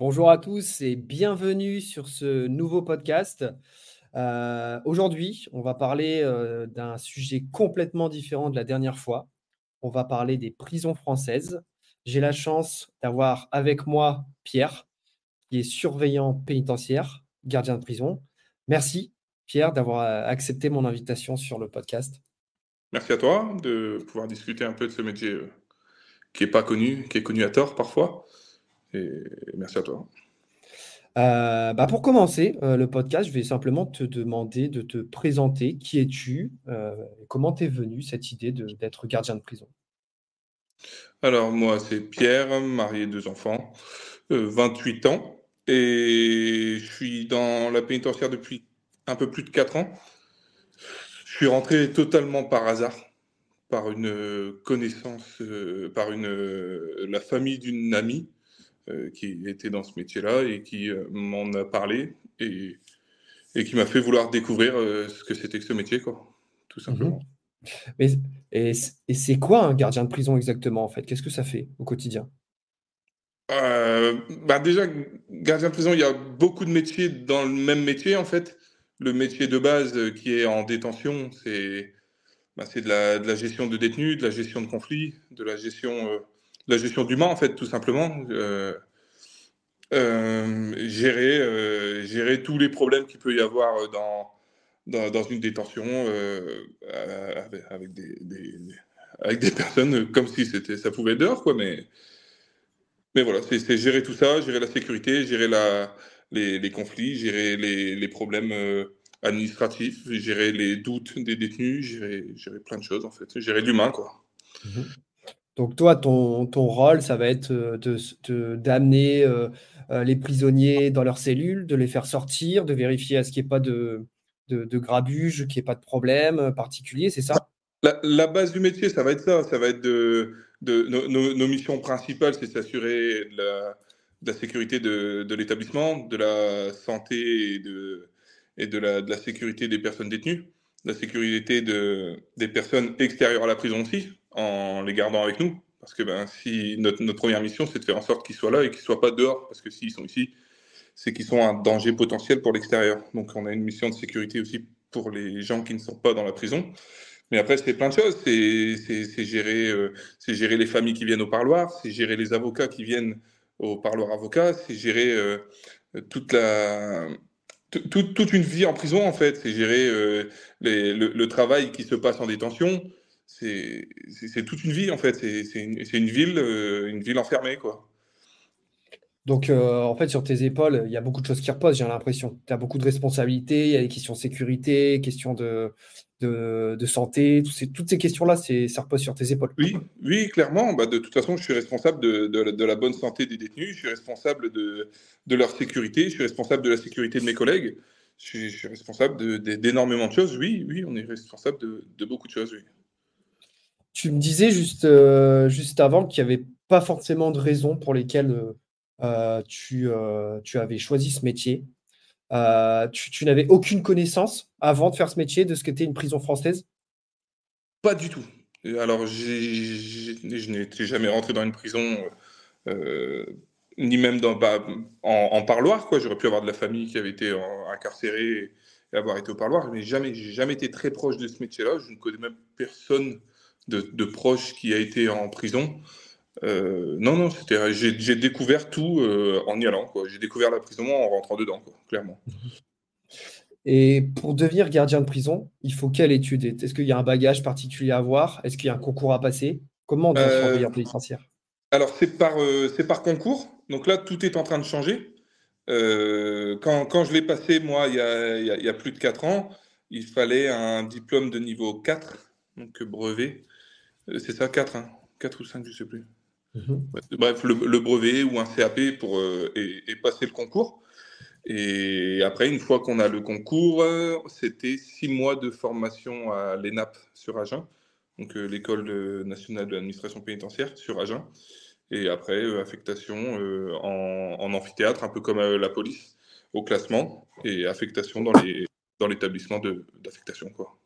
Bonjour à tous et bienvenue sur ce nouveau podcast. Euh, aujourd'hui, on va parler euh, d'un sujet complètement différent de la dernière fois. On va parler des prisons françaises. J'ai la chance d'avoir avec moi Pierre, qui est surveillant pénitentiaire, gardien de prison. Merci Pierre d'avoir euh, accepté mon invitation sur le podcast. Merci à toi de pouvoir discuter un peu de ce métier qui n'est pas connu, qui est connu à tort parfois. Et merci à toi. Euh, bah pour commencer euh, le podcast, je vais simplement te demander de te présenter. Qui es-tu euh, Comment t'es venu cette idée d'être gardien de prison? Alors moi c'est Pierre, marié, deux enfants, 28 ans et je suis dans la pénitentiaire depuis un peu plus de 4 ans. Je suis rentré totalement par hasard par une connaissance, par une, la famille d'une amie euh, qui était dans ce métier-là et qui euh, m'en a parlé et, et qui m'a fait vouloir découvrir euh, ce que c'était que ce métier, quoi, tout simplement. Mais, et, c'est quoi un gardien de prison exactement, en fait? Qu'est-ce que ça fait au quotidien? Bah déjà, gardien de prison, il y a beaucoup de métiers dans le même métier, en fait. Le métier de base qui est en détention, c'est bah, de, la, de, la, gestion de détenus, de la gestion de conflits, de la gestion la gestion d'humain, en fait, tout simplement. Euh, euh, gérer, euh, gérer tous les problèmes qu'il peut y avoir dans, dans, une détention avec, des, avec des personnes comme si ça pouvait être dehors, quoi. Mais, mais voilà, c'est gérer tout ça, gérer la sécurité, gérer la, les, conflits, gérer les, problèmes administratifs, gérer les doutes des détenus, gérer, gérer plein de choses, en fait. Gérer l'humain, quoi. Mmh donc toi, ton, ton rôle, ça va être euh, d'amener euh, euh, les prisonniers dans leurs cellules, de les faire sortir, de vérifier à ce qu'il n'y ait pas de, de, grabuge, qu'il n'y ait pas de problème particulier, c'est ça? La, base du métier, ça va être ça. Ça va être de, de nos, missions principales, c'est s'assurer de la, sécurité de, l'établissement, de la santé et de, et de, la, de la sécurité des personnes détenues, de la sécurité de, des personnes extérieures à la prison aussi, en les gardant avec nous. Parce que ben, si notre, première mission, c'est de faire en sorte qu'ils soient là et qu'ils ne soient pas dehors. Parce que s'ils sont ici, c'est qu'ils sont un danger potentiel pour l'extérieur. Donc on a une mission de sécurité aussi pour les gens qui ne sont pas dans la prison. Mais après, c'est plein de choses. C'est gérer, euh, gérer les familles qui viennent au parloir, c'est gérer les avocats qui viennent au parloir avocat, c'est gérer euh, toute la, toute, une vie en prison, en fait. C'est gérer euh, le, travail qui se passe en détention, c'est toute une vie en fait. C'est une, une, ville, euh, une ville enfermée quoi. Donc euh, en fait sur tes épaules, il y a beaucoup de choses qui reposent. J'ai l'impression. Tu as beaucoup de responsabilités. Il y a des questions de sécurité, questions de, de, santé. Toutes ces, toutes ces questions-là, ça repose sur tes épaules. Oui, oui, clairement. Bah, de toute façon, je suis responsable de, de, la bonne santé des détenus. Je suis responsable de, de leur sécurité. Je suis responsable de la sécurité de mes collègues. Je suis, je suis responsable d'énormément de, choses. Oui, oui, on est responsable de, beaucoup de choses. Oui. Tu me disais juste, euh, juste avant qu'il n'y avait pas forcément de raisons pour lesquelles euh, euh, tu, tu, avais choisi ce métier. tu, n'avais aucune connaissance avant de faire ce métier de ce qu'était une prison française? Pas du tout. Alors, je n'étais jamais rentré dans une prison, ni même bah, en, parloir. J'aurais pu avoir de la famille qui avait été incarcérée et avoir été au parloir, mais jamais, j'ai jamais été très proche de ce métier-là. Je ne connais même personne de, proches qui a été en prison. Euh, non, non, c'était, j'ai, découvert tout euh, en y allant. J'ai découvert la prison en rentrant dedans, clairement. Et pour devenir gardien de prison, il faut quelle étude? Est-ce qu'il y a un bagage particulier à avoir Est-ce qu'il y a un concours à passer? Comment on devient euh, pénitentiaire Alors, c'est par, c'est par concours. Donc là, tout est en train de changer. quand, quand, je l'ai passé, moi, il y, a, y, a, plus de 4 ans, il fallait un diplôme de niveau 4, donc brevet. Euh, c'est ça, 4, hein 4 ou 5, je ne sais plus. Mhm. Bref, le, brevet ou un CAP pour, euh, et, passer le concours. Et après, une fois qu'on a le concours, euh, c'était 6 mois de formation à l'ENAP sur Agen, donc l'École nationale de l'administration pénitentiaire sur Agen. Et après, affectation en, en, amphithéâtre, un peu comme la police, au classement, et affectation dans l'établissement dans d'affectation. quoi.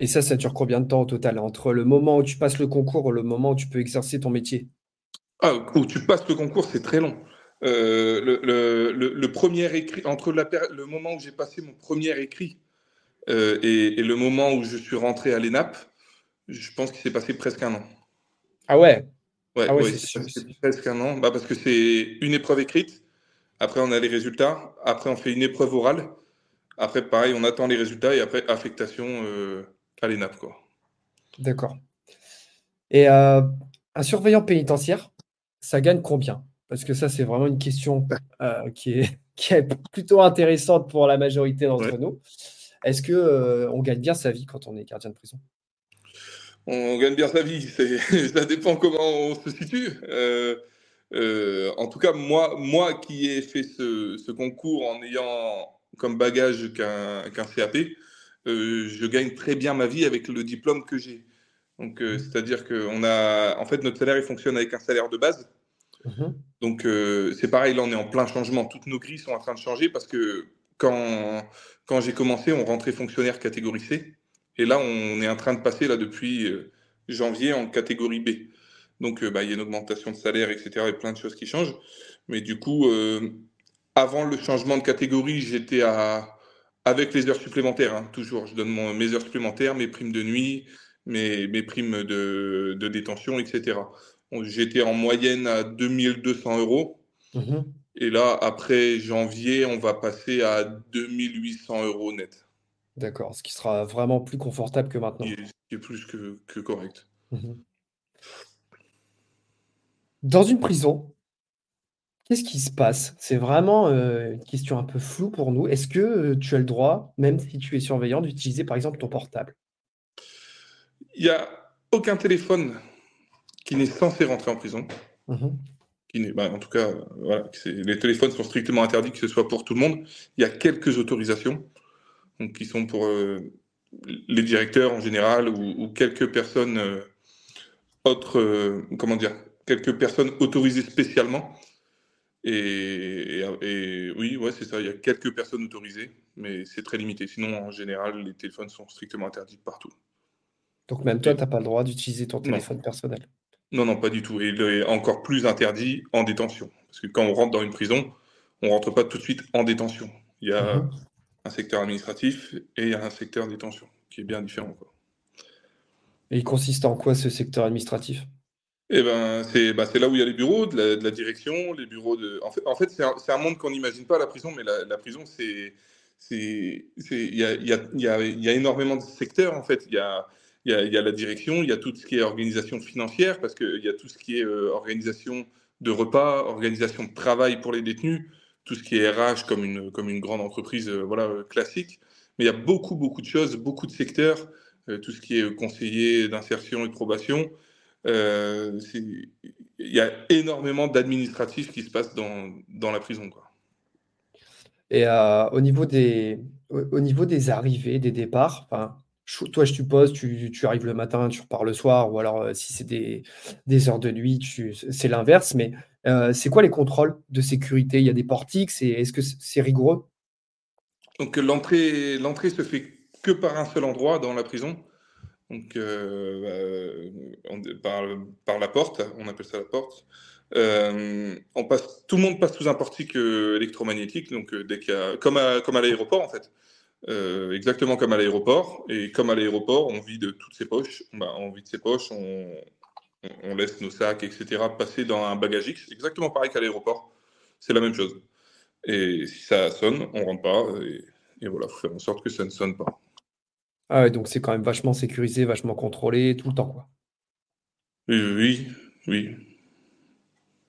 Et ça, ça dure combien de temps au total? Entre le moment où tu passes le concours et le moment où tu peux exercer ton métier? Ah, Où tu passes le concours, c'est très long. Euh, le, le, le, premier écrit, entre la, le moment où j'ai passé mon premier écrit euh, et, et, le moment où je suis rentré à l'ENAP, je pense qu'il s'est passé presque un an. Ah ouais? Ouais, ah ouais, c'est presque un an. Bah parce que c'est une épreuve écrite, après on a les résultats, après on fait une épreuve orale, après pareil, on attend les résultats et après affectation euh, à l'ENAP. D'accord. Et euh, un surveillant pénitentiaire, ça gagne combien? Parce que ça, c'est vraiment une question euh, qui, est, qui, est, plutôt intéressante pour la majorité d'entre nous. Est-ce qu'on euh, on gagne bien sa vie quand on est gardien de prison? On gagne bien sa vie. Ça dépend comment on se situe. Euh, euh, en tout cas, moi, moi qui ai fait ce, ce concours en ayant comme bagage qu'un CAP, je gagne très bien ma vie avec le diplôme que j'ai. Donc, mmh. c'est-à-dire que a, en fait, notre salaire il fonctionne avec un salaire de base. Mmh. Donc, c'est pareil, là, on est en plein changement. Toutes nos grilles sont en train de changer parce que quand, quand j'ai commencé, on rentrait fonctionnaire catégorie C. Et là, on est en train de passer là depuis euh, janvier en catégorie B. Donc, euh, bah, il y a une augmentation de salaire, etc. et plein de choses qui changent. Mais du coup, euh, avant le changement de catégorie, j'étais à avec les heures supplémentaires, hein, toujours. Je donne mon, mes heures supplémentaires, mes primes de nuit, mes, mes primes de, de détention, etc. J'étais en moyenne à 2200 euros. Mmh et là, après janvier, on va passer à 2800 euros net. D'accord, ce qui sera vraiment plus confortable que maintenant. Ce qui est plus que, que correct. Mmh Dans une prison, qu'est-ce qui se passe? C'est vraiment euh, une question un peu floue pour nous. Est-ce que euh, tu as le droit, même si tu es surveillant, d'utiliser par exemple ton portable? Il n'y a aucun téléphone qui n'est censé rentrer en prison. Mmh bah, en tout cas, voilà, les téléphones sont strictement interdits, que ce soit pour tout le monde. Il y a quelques autorisations donc, qui sont pour euh, les directeurs en général ou, quelques personnes autres, comment dire, quelques personnes autorisées spécialement. Et, oui, ouais, c'est ça, il y a quelques personnes autorisées, mais c'est très limité. Sinon, en général, les téléphones sont strictement interdits partout. Donc même toi, tu n'as pas le droit d'utiliser ton téléphone personnel non, non, pas du tout. Et il est encore plus interdit en détention. Parce que quand on rentre dans une prison, on ne rentre pas tout de suite en détention. Il y a mhm. un secteur administratif et il y a un secteur détention, qui est bien différent. Quoi. Et il consiste en quoi ce secteur administratif? Eh ben, c'est bah, là où il y a les bureaux de la, direction, les bureaux de. En fait, c'est un, monde qu'on n'imagine pas, la prison, mais la, prison, c'est. Il y a, énormément de secteurs, en fait. Il y a la direction, il y a tout ce qui est organisation financière, parce qu'il y a tout ce qui est euh, organisation de repas, organisation de travail pour les détenus, tout ce qui est RH comme une, grande entreprise euh, euh, classique. Mais il y a beaucoup, beaucoup de choses, beaucoup de secteurs, tout ce qui est conseiller d'insertion et de probation. Il y a énormément d'administratifs qui se passent dans, dans la prison. Quoi. Et au, niveau des, au, niveau des arrivées, des départs, toi, je suppose, tu, tu arrives le matin, tu repars le soir, ou alors euh, si c'est des, des, heures de nuit, c'est l'inverse. Mais euh, c'est quoi les contrôles de sécurité? Il y a des portiques, est-ce que c'est rigoureux? Donc l'entrée, l'entrée se fait que par un seul endroit dans la prison. Donc euh, par, par, la porte, on appelle ça la porte. on passe, tout le monde passe sous un portique électromagnétique, donc comme à, comme à l'aéroport en fait. Euh, exactement comme à l'aéroport. Et comme à l'aéroport, on vide toutes ses poches. Bah, on vide ses poches, on, on, laisse nos sacs, etc. passer dans un bagage X. Exactement pareil qu'à l'aéroport. C'est la même chose. Et si ça sonne, on rentre pas. Et, voilà, il faut faire en sorte que ça ne sonne pas. Ah ouais, donc c'est quand même vachement sécurisé, vachement contrôlé tout le temps, quoi. Oui, oui,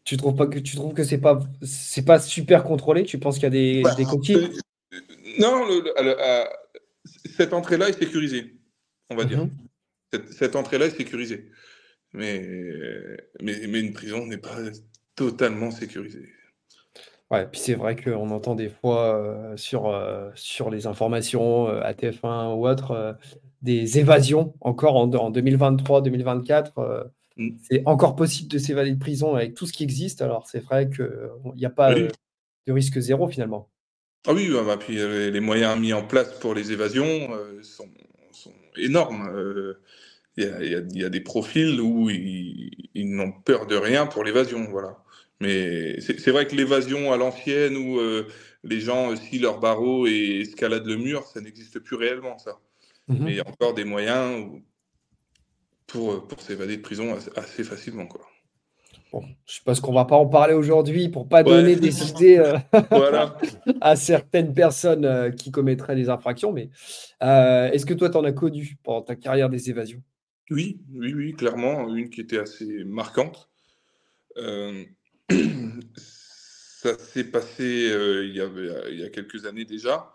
Tu trouves pas que tu trouves que c'est pas c'est pas super contrôlé? Tu penses qu'il y a des, bah, des coquilles? non, cette entrée-là est sécurisée, on va dire. Mhm. Cette, entrée-là est sécurisée. Mais, mais, une prison n'est pas totalement sécurisée. Ouais, puis c'est vrai qu'on entend des fois euh, sur, euh, sur les informations euh, à TF1 ou autre des évasions encore en, 2023-2024. Mm. C'est encore possible de s'évader de prison avec tout ce qui existe. Alors c'est vrai qu'il n'y a pas de risque zéro finalement. Ah oui, bah, bah, puis euh, les moyens mis en place pour les évasions euh, sont, énormes. Euh, il y, a, des profils où ils, n'ont peur de rien pour l'évasion. Voilà. Mais c'est vrai que l'évasion à l'ancienne où les gens scient leur barreau et escaladent le mur, ça n'existe plus réellement, ça. Mmh Mais il y a encore des moyens pour, pour s'évader de prison assez, facilement, quoi. Bon, je suppose qu'on ne va pas en parler aujourd'hui pour pas donner des idées euh, à certaines personnes euh, qui commettraient des infractions. Mais euh, est-ce que toi, tu en as connu pendant ta carrière des évasions? Oui, oui, oui, clairement. Une qui était assez marquante. Ça s'est passé il, y avait, il y a quelques années déjà.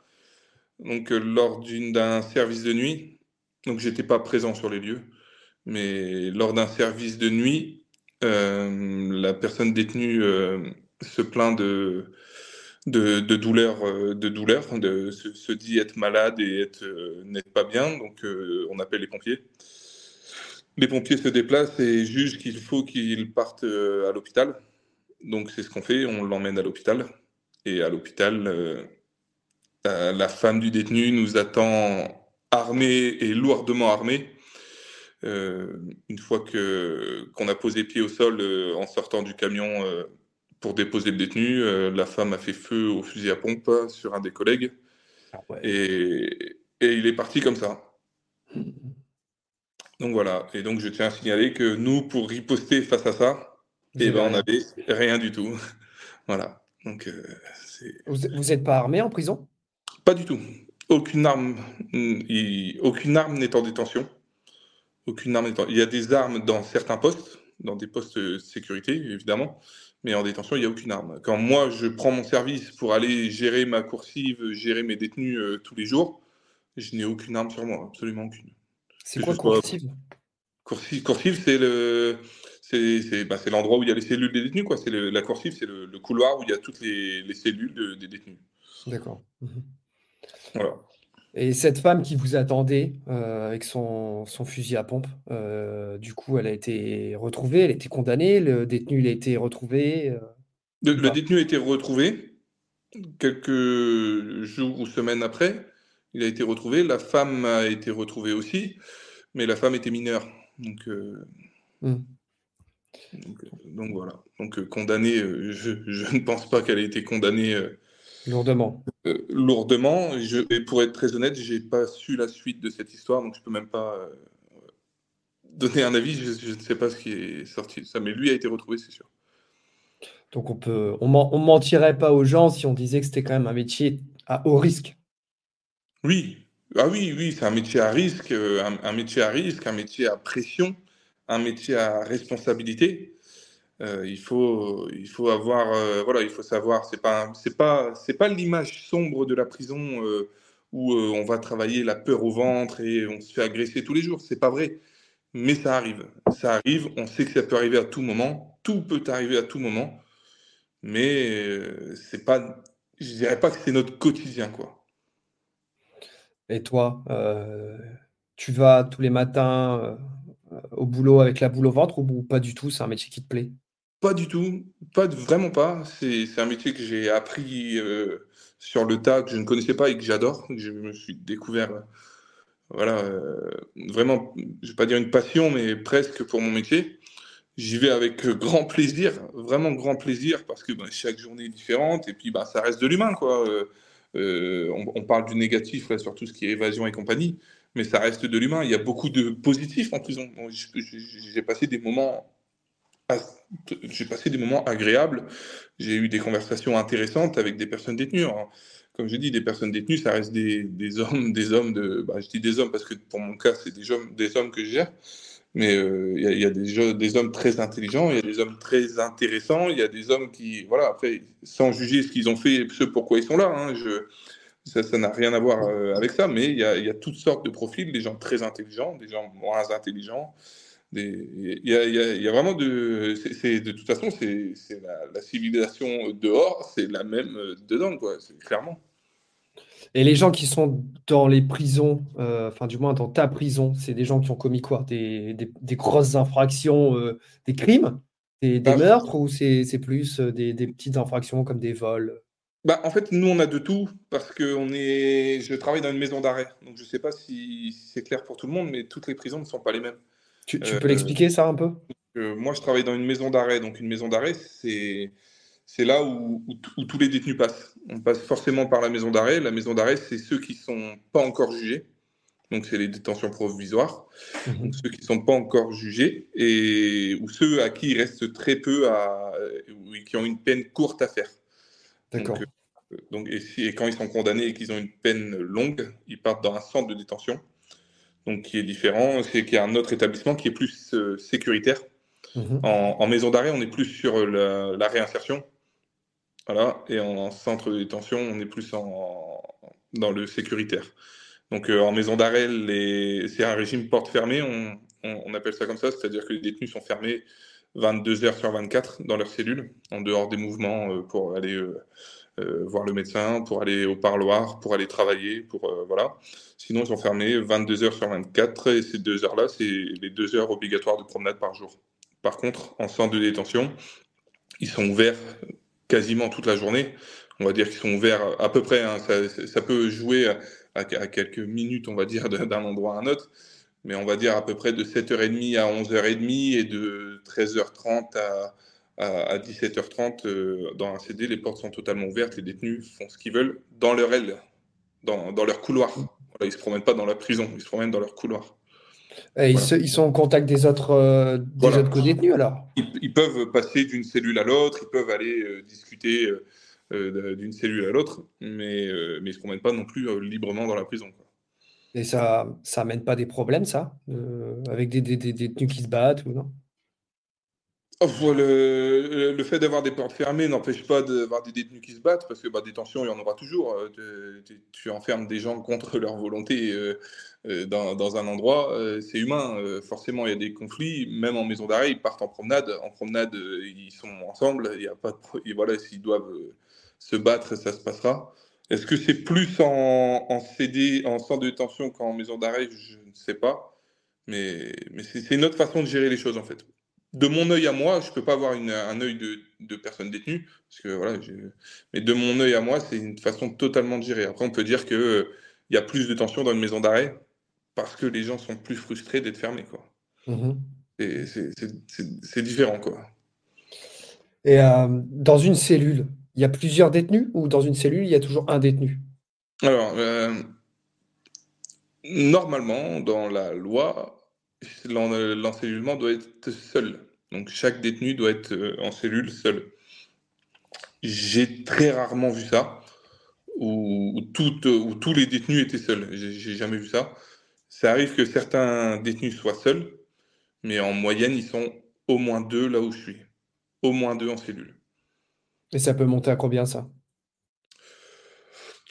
Donc, lors d'un service de nuit. Donc, j'étais pas présent sur les lieux. Mais lors d'un service de nuit, euh, la personne détenue euh, se plaint de, de, douleur, euh, de, douleur de, se, dit être malade et n'être pas bien, donc on appelle les pompiers. Les pompiers se déplacent et jugent qu'il faut qu'ils partent à l'hôpital. Donc c'est ce qu'on fait, on l'emmène à l'hôpital. Et à l'hôpital, la femme du détenu nous attend armée et lourdement armée euh, une fois que qu'on a posé pied au sol euh, en sortant du camion euh, pour déposer le détenu, la femme a fait feu au fusil à pompe sur un des collègues ah et, et, il est parti comme ça. Donc voilà, et donc je tiens à signaler que nous, pour riposter face à ça, eh ben, on n'avait rien du tout. voilà. Donc, vous n'êtes pas armé en prison? Pas du tout. Aucune arme, aucune arme n'est en détention. Aucune arme Il y a des armes dans certains postes, dans des postes de sécurité, évidemment, mais en détention, il n'y a aucune arme. Quand moi, je prends mon service pour aller gérer ma coursive, gérer mes détenus euh, tous les jours, je n'ai aucune arme sur moi, absolument aucune. C'est quoi coursive Coursive, c'est le. C'est bah, l'endroit où il y a les cellules des détenus. Quoi. Le, la coursive, c'est le, couloir où il y a toutes les, les cellules des détenus. D'accord. Mhm. Voilà. Et cette femme qui vous attendait euh, avec son, son, fusil à pompe, euh, du coup, elle a été retrouvée, elle a été condamnée, le détenu il a été retrouvé. Euh, le, détenu a été retrouvé quelques jours ou semaines après. Il a été retrouvé. La femme a été retrouvée aussi, mais la femme était mineure. Donc, mmh. Donc, voilà. Donc condamnée, je, je, ne pense pas qu'elle ait été condamnée Lourdement. Euh, lourdement. Je, pour être très honnête, j'ai pas su la suite de cette histoire, donc je peux même pas euh, donner un avis. Je, ne sais pas ce qui est sorti ça, mais lui a été retrouvé, c'est sûr. Donc on peut, on, mentirait pas aux gens si on disait que c'était quand même un métier à haut risque. Oui, ah oui, oui, c'est un métier à risque, euh, un, métier à risque, un métier à pression, un métier à responsabilité. Euh, il faut, il faut avoir, euh, voilà, il faut savoir. C'est pas, c'est pas, c'est pas l'image sombre de la prison euh, où on va travailler la peur au ventre et on se fait agresser tous les jours. C'est pas vrai, mais ça arrive. Ça arrive. On sait que ça peut arriver à tout moment. Tout peut arriver à tout moment, mais c'est pas, je dirais pas que c'est notre quotidien, quoi. Et toi, tu vas tous les matins au boulot avec la boule au ventre ou pas du tout C'est un métier qui te plaît? Pas du tout, pas vraiment pas. C'est un métier que j'ai appris euh, sur le tas, que je ne connaissais pas et que j'adore. Je me suis découvert, euh, voilà, euh, vraiment, je vais pas dire une passion, mais presque pour mon métier. J'y vais avec grand plaisir, vraiment grand plaisir, parce que bah, chaque journée est différente et puis bah, ça reste de l'humain. On, parle du négatif là, sur tout ce qui est évasion et compagnie, mais ça reste de l'humain. Il y a beaucoup de positifs en prison. J'ai passé des moments j'ai passé des moments agréables. J'ai eu des conversations intéressantes avec des personnes détenues. Comme je dis, des personnes détenues, ça reste des, des hommes, des hommes de. Bah, je dis des hommes parce que pour mon cas, c'est des hommes, des hommes que je gère. Mais euh, il y, a, des, hommes très intelligents, il y a des hommes très intéressants, il y a des hommes qui, voilà, après, sans juger ce qu'ils ont fait, ce pourquoi ils sont là, hein, je, ça n'a rien à voir euh, avec ça, mais il y, a, il y, a, toutes sortes de profils, des gens très intelligents, des gens moins intelligents, il y, y, a vraiment de. de toute façon, c'est la, la, civilisation dehors, c'est la même euh, dedans, quoi, clairement. Et les gens qui sont dans les prisons, euh, enfin, du moins dans ta prison, c'est des gens qui ont commis quoi? Des, des, des, grosses infractions, euh, des crimes, des, des bah, meurtres, ou c'est plus des, petites infractions comme des vols? Bah, en fait, nous, on a de tout parce que on est... je travaille dans une maison d'arrêt. Donc, je ne sais pas si c'est clair pour tout le monde, mais toutes les prisons ne sont pas les mêmes. Tu, peux l'expliquer ça un peu? moi, je travaille dans une maison d'arrêt. Donc, une maison d'arrêt, c'est c'est là où, tous les détenus passent. On passe forcément par la maison d'arrêt. La maison d'arrêt, c'est ceux qui ne sont pas encore jugés. Donc, c'est les détentions provisoires. Mhm. Donc, ceux qui ne sont pas encore jugés et ou ceux à qui il reste très peu à, qui ont une peine courte à faire. D'accord. Donc, euh, et, et, quand ils sont condamnés et qu'ils ont une peine longue, ils partent dans un centre de détention. Donc, qui est différent. C'est qu'il y a un autre établissement qui est plus euh, sécuritaire. Mhm. En, maison d'arrêt, on est plus sur la réinsertion. Voilà, et en centre de détention, on est plus en, dans le sécuritaire. Donc euh, en maison d'arrêt, c'est un régime porte fermée, on, on, appelle ça comme ça, c'est-à-dire que les détenus sont fermés 22 heures sur 24 dans leur cellule, en dehors des mouvements euh, pour aller euh, voir le médecin, pour aller au parloir, pour aller travailler, pour voilà. Sinon, ils sont fermés 22 heures sur 24 et ces deux heures-là, c'est les deux heures obligatoires de promenade par jour. Par contre, en centre de détention, ils sont ouverts quasiment toute la journée. On va dire qu'ils sont ouverts à peu près. Hein. ça, peut jouer à, quelques minutes, on va dire, d'un endroit à un autre. Mais on va dire à peu près de 7h30 à 11h30 et de 13h30 à, à, 17h30 euh, dans un CD. Les portes sont totalement ouvertes. Les détenus font ce qu'ils veulent dans leur aile, dans, leur couloir. ils ne se promènent pas dans la prison, ils se promènent dans leur couloir. ils, sont en contact des autres, euh, des co-détenus alors? Ils, peuvent passer d'une cellule à l'autre, ils peuvent aller euh, discuter d'une cellule à l'autre, mais, mais ils ne se promènent pas non plus librement dans la prison. Et ça ça amène pas des problèmes, ça Avec des, détenus qui se battent ou non? Oh, le, fait d'avoir des portes fermées n'empêche pas d'avoir des détenus qui se battent, parce que bah, des tensions, il y en aura toujours. Euh, tu, enfermes des gens contre leur volonté euh, euh, dans, un endroit, c'est humain. forcément, il y a des conflits. Même en maison d'arrêt, ils partent en promenade. En promenade, ils sont ensemble. Il y a pas et voilà, s'ils doivent se battre, ça se passera. Est-ce que c'est plus en, en, CD, en centre de détention qu'en maison d'arrêt? Je ne sais pas. Mais, mais c'est une autre façon de gérer les choses, en fait de mon œil à moi, je peux pas avoir un œil de, de personne détenue, parce que voilà, mais de mon œil à moi, c'est une façon totalement de gérer. Après, on peut dire que il y a plus de tension dans une maison d'arrêt parce que les gens sont plus frustrés d'être fermés, quoi. Mmh c'est différent, quoi. Et euh, dans une cellule, il y a plusieurs détenus ou dans une cellule, il y a toujours un détenu? Alors, euh, normalement, dans la loi, l'encellulement doit être seul. Donc chaque détenu doit être euh, en cellule seul. J'ai très rarement vu ça, où, où, tous les détenus étaient seuls. J'ai jamais vu ça. Ça arrive que certains détenus soient seuls, mais en moyenne, ils sont au moins deux là où je suis. Au moins deux en cellule. Et ça peut monter à combien ça?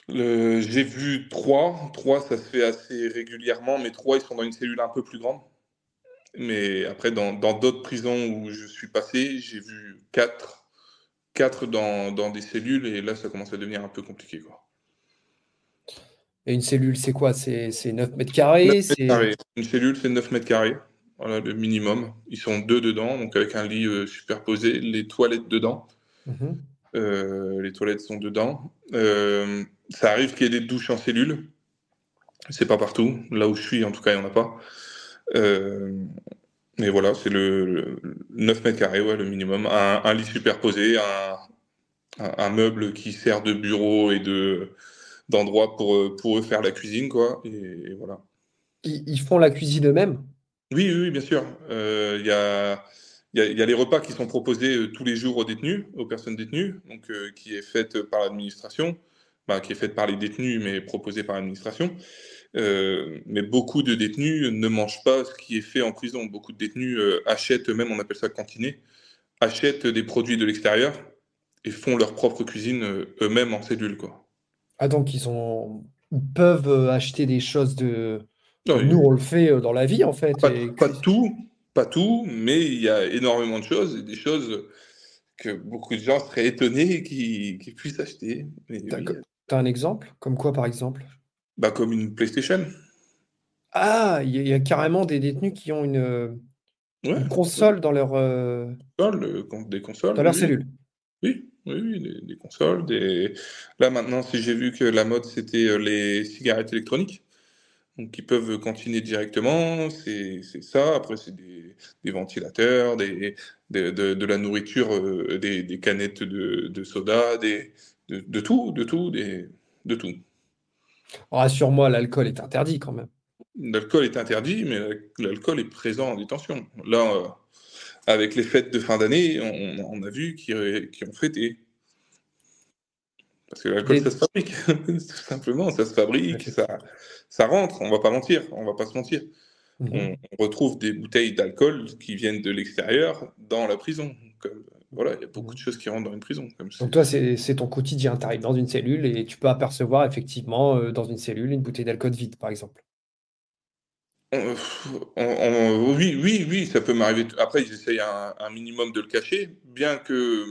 J'ai vu trois. Trois, ça se fait assez régulièrement, mais trois, ils sont dans une cellule un peu plus grande. Mais après, dans d'autres prisons où je suis passé, j'ai vu quatre, quatre dans, dans, des cellules et là, ça commence à devenir un peu compliqué. Quoi. Et une cellule, c'est quoi? C'est 9 mètres carrés, Une cellule, c'est 9 mètres carrés. Voilà, le minimum. Ils sont deux dedans, donc avec un lit euh, superposé, les toilettes dedans. Mhm. Euh, les toilettes sont dedans. Euh, ça arrive qu'il y ait des douches en cellule. C'est pas partout. Là où je suis, en tout cas, il n'y en a pas. Euh, mais voilà, c'est le, 9 mètres carrés, ouais, le minimum. Un, lit superposé, un, meuble qui sert de bureau et de d'endroit pour, pour eux faire la cuisine, quoi. Et, voilà. Ils, font la cuisine eux-mêmes? Oui, oui, bien sûr. Euh, il y, a, y, y, a, les repas qui sont proposés euh, tous les jours aux détenus, aux personnes détenues, donc qui est faite par l'administration, bah, qui est faite par les détenus, mais proposée par l'administration. Euh, mais beaucoup de détenus ne mangent pas ce qui est fait en prison. Beaucoup de détenus euh, achètent eux-mêmes, on appelle ça cantiner, achètent des produits de l'extérieur et font leur propre cuisine euh, eux-mêmes en cellule. Quoi. Ah donc ils, ont... peuvent acheter des choses de... Nous on le fait dans la vie en fait. Pas, tout, pas tout, mais il y a énormément de choses et des choses que beaucoup de gens seraient étonnés qu'ils puissent acheter. D'accord. Tu as un exemple? Comme quoi par exemple? Bah, comme une PlayStation. Ah, il y, a carrément des détenus qui ont une, console dans leur, euh, euh, des consoles, dans leur cellule. Oui, oui, des, consoles. Des... Là maintenant, si j'ai vu que la mode c'était euh, les cigarettes électroniques, donc ils peuvent cantiner directement, c'est ça. Après, c'est des, des, ventilateurs, des, de, de, la nourriture, euh, des, des, canettes de, de soda, des, de, tout, de tout, des, de tout. Rassure-moi, l'alcool est interdit quand même. L'alcool est interdit, mais l'alcool est présent en détention. Là, euh, avec les fêtes de fin d'année, on, on, a vu qui, qui ont fêté. Parce que l'alcool, ça se fabrique, tout simplement, ça se fabrique, ça, ça rentre, on va pas mentir, on va pas se mentir. Mhm. On, retrouve des bouteilles d'alcool qui viennent de l'extérieur dans la prison. voilà, il y a beaucoup de choses qui rentrent dans une prison. Donc toi, c'est ton quotidien, tu arrives dans une cellule et tu peux apercevoir effectivement euh, dans une cellule une bouteille d'alcool vide, par exemple. oui, oui, oui, ça peut m'arriver. Après, j'essaye un, un minimum de le cacher, bien que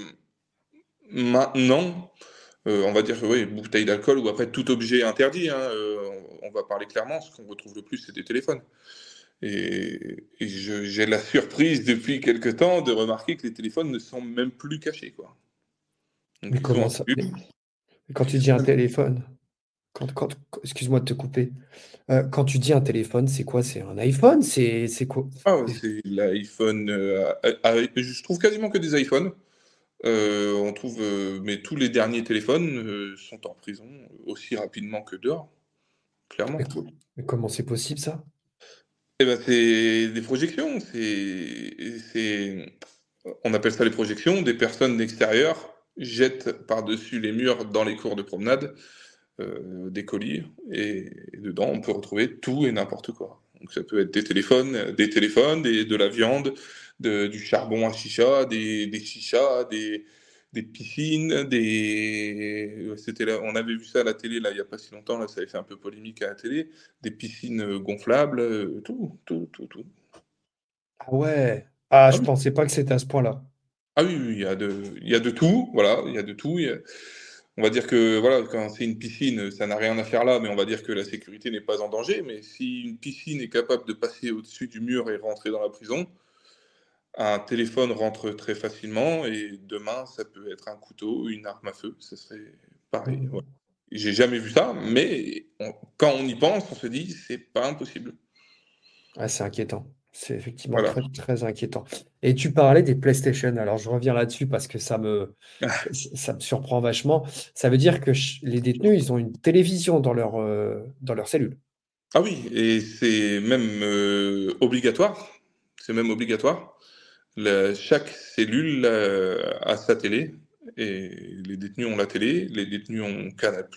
maintenant, euh, on va dire, oui, bouteille d'alcool ou après tout objet interdit. Hein, euh, on, va parler clairement. Ce qu'on retrouve le plus, c'est des téléphones. Et, j'ai la surprise depuis quelque temps de remarquer que les téléphones ne sont même plus cachés. Quoi. Mais comment ça Quand tu dis un téléphone, quand, excuse-moi de te couper. Euh, quand tu dis un téléphone, c'est quoi? C'est un iPhone? C'est quoi? Ah, C'est l'iPhone. je trouve quasiment que des iPhones. Euh, on trouve, euh, mais tous les derniers téléphones euh, sont en prison aussi rapidement que dehors, clairement. Mais, comment c'est possible ça? Eh ben, c'est des projections. C'est, on appelle ça les projections. Des personnes d'extérieur jettent par-dessus les murs dans les cours de promenade des colis et, dedans on peut retrouver tout et n'importe quoi. Donc ça peut être des téléphones, des téléphones, de la viande, du charbon à chicha, des, des chichas, des, des piscines, des. C'était là, on avait vu ça à la télé là il n'y a pas si longtemps, là ça avait fait un peu polémique à la télé, des piscines gonflables, tout, tout, tout, tout. Ah ouais. Ah, ah je ne pensais pas que c'était à ce point-là. Ah oui, il y a de, il y a de tout, voilà, il y a de tout. On va dire que voilà, quand c'est une piscine, ça n'a rien à faire là, mais on va dire que la sécurité n'est pas en danger. Mais si une piscine est capable de passer au-dessus du mur et rentrer dans la prison, un téléphone rentre très facilement et demain, ça peut être un couteau, une arme à feu, ce serait pareil. Mmh. J'ai jamais vu ça, mais quand on y pense, on se dit c'est pas impossible. Ah, c'est inquiétant. C'est effectivement très, très, inquiétant. Et tu parlais des PlayStation. Alors, je reviens là-dessus parce que ça me, ça me surprend vachement. Ça veut dire que les détenus, ils ont une télévision dans leur, euh, dans leur cellule. Ah oui, et c'est même euh, obligatoire. C'est même obligatoire chaque cellule euh, a sa télé. Et les détenus ont la télé, les détenus ont Canal+,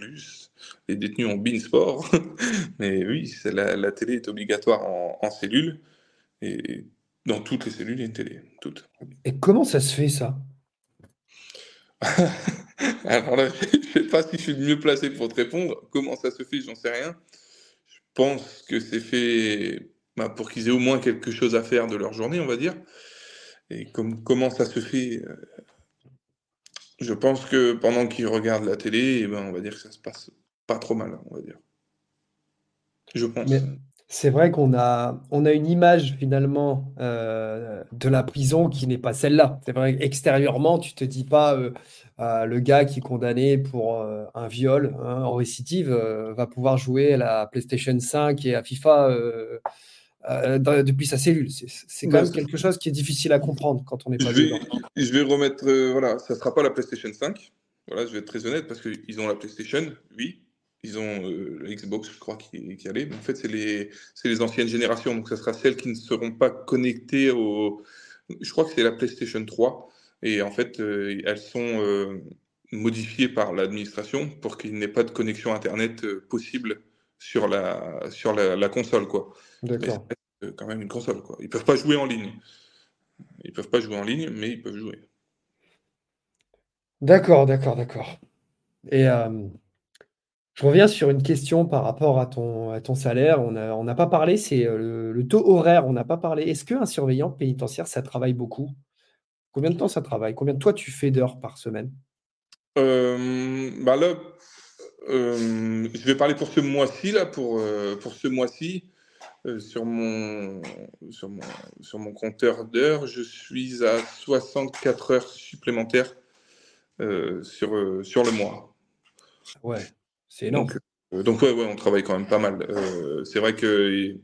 les détenus ont Beansport. Mais oui, la, la, télé est obligatoire en, cellule. Et dans toutes les cellules, il y a une télé. Toutes. Et comment ça se fait, ça? Alors là, je ne sais pas si je suis le mieux placé pour te répondre. Comment ça se fait, j'en sais rien. Je pense que c'est fait bah, pour qu'ils aient au moins quelque chose à faire de leur journée, on va dire. Et comment ça se fait euh, Je pense que pendant qu'ils regardent la télé, eh ben, on va dire que ça se passe pas trop mal, on va dire. Je pense. c'est vrai qu'on a, on a une image finalement euh, de la prison qui n'est pas celle-là. C'est vrai extérieurement, tu te dis pas euh, le gars qui est condamné pour un viol hein, en récidive va pouvoir jouer à la PlayStation 5 et à FIFA euh, depuis sa cellule. C'est quand même quelque chose qui est difficile à comprendre quand on n'est pas je vais, je vais remettre, euh, voilà, ça ne sera pas la PlayStation 5. Voilà, je vais être très honnête parce qu'ils ont la PlayStation, oui. Ils ont euh, la Xbox, je crois, qui, qui allait. Mais en fait, c'est les, les anciennes générations. Donc, ça sera celles qui ne seront pas connectées au. Je crois que c'est la PlayStation 3. Et en fait, elles sont modifiées par l'administration pour qu'il n'ait pas de connexion Internet possible sur la, sur la, la console. Quoi. D'accord. quand même une console. Quoi. Ils peuvent pas jouer en ligne. Ils peuvent pas jouer en ligne, mais ils peuvent jouer. D'accord, d'accord, d'accord. Et euh, je reviens sur une question par rapport à ton, à ton salaire. On n'a on pas parlé, c'est euh, le, taux horaire, on n'a pas parlé. Est-ce qu'un surveillant pénitentiaire, ça travaille beaucoup? Combien de temps ça travaille? Combien de toi tu fais d'heures par semaine? Euh, bah là, je vais parler pour ce mois-ci, là, pour, pour ce mois-ci. Euh, sur, mon, sur, mon, sur mon compteur d'heures, je suis à 64 heures supplémentaires euh, sur, euh, sur le mois. Ouais, c'est énorme. donc ouais, ouais, on travaille quand même pas mal. c'est vrai que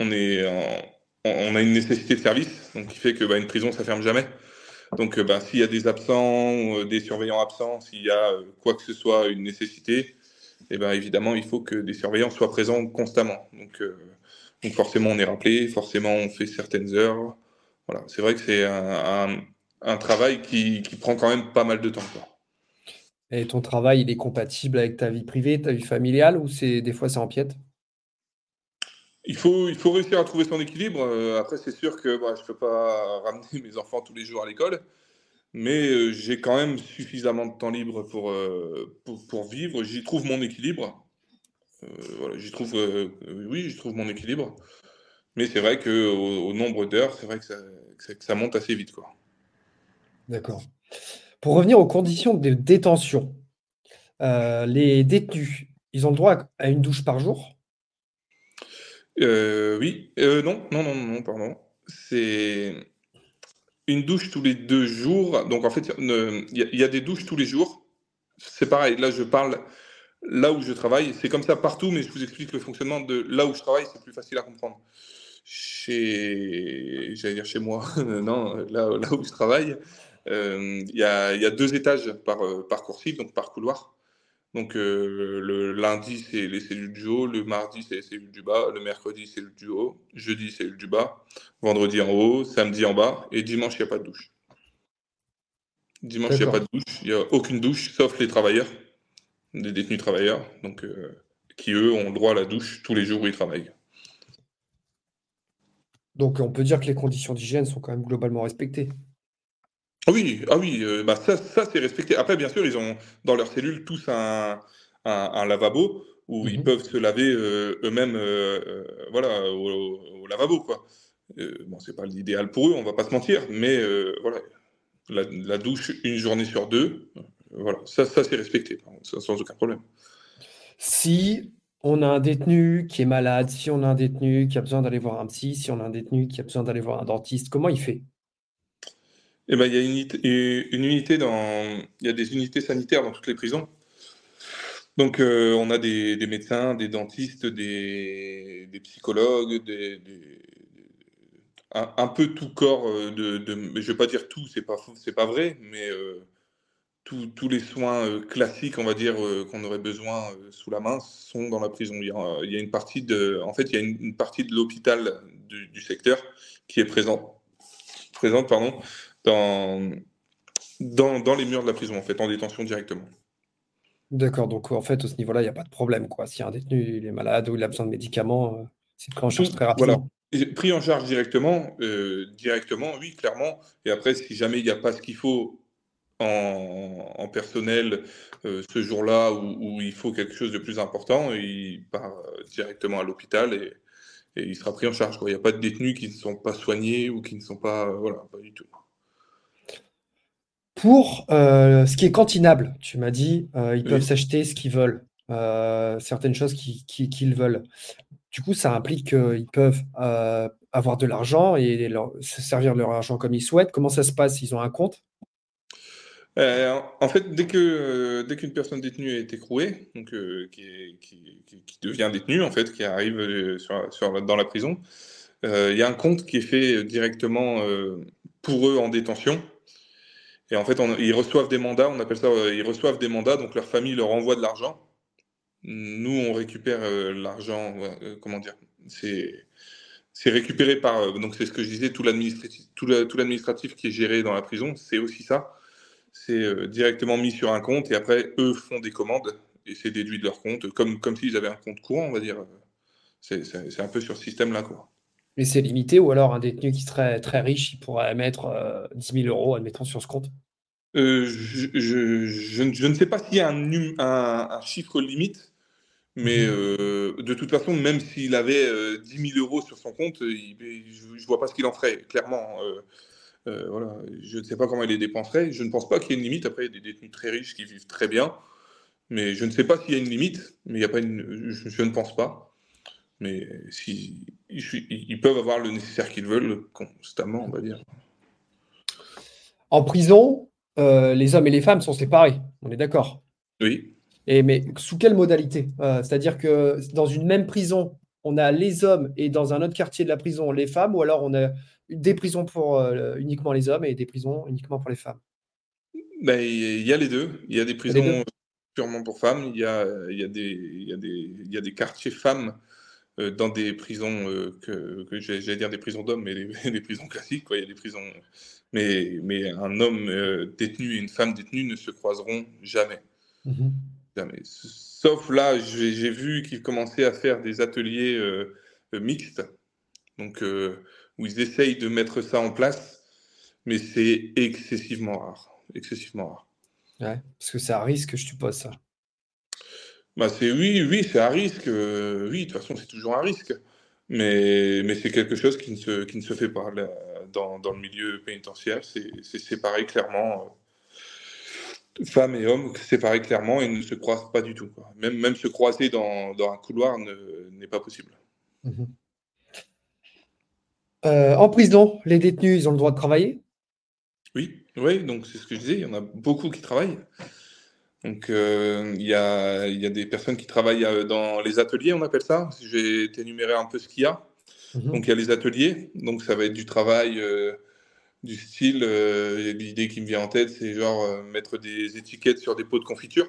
on est on a une nécessité de service, donc qui fait que bah, une prison ça ferme jamais. Donc bah, s'il y a des absents, des surveillants absents, s'il y a quoi que ce soit, une nécessité, eh ben évidemment il faut que des surveillants soient présents constamment. Donc, donc forcément on est rappelé, forcément on fait certaines heures. Voilà, c'est vrai que c'est un, un, travail qui, qui, prend quand même pas mal de temps. Et ton travail, il est compatible avec ta vie privée, ta vie familiale, ou c'est des fois ça empiète? Il faut, il faut réussir à trouver son équilibre. Euh, après, c'est sûr que bah, je ne peux pas ramener mes enfants tous les jours à l'école, mais euh, j'ai quand même suffisamment de temps libre pour, euh, pour, vivre. J'y trouve mon équilibre. voilà, j'y trouve, oui, j'y trouve mon équilibre. Mais c'est vrai qu'au au nombre d'heures, c'est vrai que ça, que ça, monte assez vite. Quoi. D'accord. Pour revenir aux conditions de détention, les détenus, ils ont le droit à une douche par jour? Euh, oui, euh, non, non, non, non, pardon. C'est une douche tous les deux jours. Donc en fait, il y, a des douches tous les jours. C'est pareil, là je parle là où je travaille. C'est comme ça partout, mais je vous explique le fonctionnement de là où je travaille, c'est plus facile à comprendre. Chez, j'allais dire chez moi, non, là, là où je travaille, euh, il y, a, deux étages par, par coursive, donc par couloir. Donc euh, le lundi, c'est les cellules du haut, le mardi, c'est les cellules du bas, le mercredi, c'est cellules du haut, jeudi, c'est cellules du bas, vendredi en haut, samedi en bas, et dimanche, il n'y a pas de douche. Dimanche, il n'y a pas de douche, il n'y a aucune douche, sauf les travailleurs, des détenus travailleurs, donc, euh, qui eux ont droit à la douche tous les jours où ils travaillent. Donc on peut dire que les conditions d'hygiène sont quand même globalement respectées. Ah oui, ah oui, euh, bah ça, ça c'est respecté. Après, bien sûr, ils ont dans leur cellule tous un, un, lavabo où ils mhm. peuvent se laver euh, eux-mêmes, euh, voilà, au, lavabo, quoi. bon, c'est pas l'idéal pour eux, on va pas se mentir, mais voilà, la, douche une journée sur deux, voilà, ça, ça c'est respecté, sans aucun problème. Si on a un détenu qui est malade, si on a un détenu qui a besoin d'aller voir un psy, si on a un détenu qui a besoin d'aller voir un dentiste, comment il fait? Eh ben, il y a une, unité dans, il y a des unités sanitaires dans toutes les prisons. Donc, euh, on a des, médecins, des dentistes, des, psychologues, un, peu tout corps euh, de, de, je vais pas dire tout, c'est pas c'est pas vrai, mais euh, tous les soins classiques, on va dire, qu'on aurait besoin sous la main, sont dans la prison. Il y, a, une partie de, en fait, il y a une, partie de l'hôpital du, du, secteur qui est présente, présente pardon, dans, dans, les murs de la prison, en fait, en détention directement. D'accord, donc en fait, à ce niveau-là, il n'y a pas de problème. Quoi. Si un détenu il est malade ou il a besoin de médicaments, euh, c'est pris en charge très rapidement. Voilà. Pris en charge directement, euh, directement, oui, clairement. Et après, si jamais il n'y a pas ce qu'il faut en, personnel euh, ce jour-là où, il faut quelque chose de plus important, il part directement à l'hôpital et, et, il sera pris en charge. Il n'y a pas de détenus qui ne sont pas soignés ou qui ne sont pas. voilà, pas du tout. Pour euh, ce qui est cantinable, tu m'as dit, euh, ils peuvent s'acheter ce qu'ils veulent, euh, certaines choses qu'ils veulent. Du coup, ça implique qu'ils peuvent avoir de l'argent et se servir de leur argent comme ils souhaitent. Comment ça se passe? Ils ont un compte? En fait, dès que dès qu'une personne détenue est écrouée, donc qui, devient détenue en fait, qui arrive dans la prison, il y a un compte qui est fait directement pour eux en détention. Et en fait, ils reçoivent des mandats, on appelle ça, euh, ils reçoivent des mandats, donc leur famille leur envoie de l'argent. Nous, on récupère euh, l'argent, euh, comment dire, c'est récupéré par, donc c'est ce que je disais, tout l'administratif, qui est géré dans la prison, c'est aussi ça. C'est directement mis sur un compte et après, eux font des commandes et c'est déduit de leur compte, comme, comme s'ils avaient un compte courant, on va dire. C'est un peu sur ce système-là, quoi. Mais c'est limité ou alors un détenu qui serait très riche, il pourrait mettre euh, 10 000 euros, admettons, sur ce compte? Euh, je, je, je, ne sais pas s'il y a un, un, chiffre limite, mais mhm. euh, de toute façon, même s'il avait 10 000 euros sur son compte, je ne vois pas ce qu'il en ferait, clairement. voilà, je ne sais pas comment il les dépenserait. Je ne pense pas qu'il y ait une limite. Après, il y a des détenus très riches qui vivent très bien. Mais je ne sais pas s'il y a une limite, mais il y a pas une, je ne pense pas. Mais si, ils, peuvent avoir le nécessaire qu'ils veulent constamment, on va dire. En prison, euh, les hommes et les femmes sont séparés, on est d'accord Oui. Et mais sous quelle modalité? C'est-à-dire que dans une même prison, on a les hommes et dans un autre quartier de la prison, les femmes, ou alors on a des prisons pour uniquement les hommes et des prisons uniquement pour les femmes? Ben, Il y a les deux. Il y a des prisons purement pour femmes, il y a, y a, y y a des quartiers femmes dans des prisons, que, que j'allais dire des prisons d'hommes, mais des, prisons classiques. Quoi. Il y a des prisons, mais, mais un homme détenu et une femme détenue ne se croiseront jamais. Mmh jamais. Sauf là, j'ai vu qu'ils commençaient à faire des ateliers mixtes, donc où ils essayent de mettre ça en place, mais c'est excessivement rare. Excessivement rare. Ouais, parce que c'est à risque, je suppose, ça. Bah c'est oui, oui, c'est un risque. Euh, oui, de toute façon, c'est toujours un risque. Mais, mais c'est quelque chose qui ne se, qui ne se fait pas dans, dans le milieu pénitentiaire. C'est séparé clairement. Euh, femmes et hommes séparés clairement et ne se croisent pas du tout. Même, même se croiser dans, dans un couloir n'est pas possible. Mmh euh, en prison, les détenus, ils ont le droit de travailler? Oui, oui, donc c'est ce que je disais, il y en a beaucoup qui travaillent. Donc, euh, il y, a, y, a, des personnes qui travaillent euh, dans les ateliers, on appelle ça. Je vais t'énumérer un peu ce qu'il y a. Mhm. Donc, il y a les ateliers. Donc, ça va être du travail euh, du style. L'idée qui me vient en tête, c'est genre mettre des étiquettes sur des pots de confiture.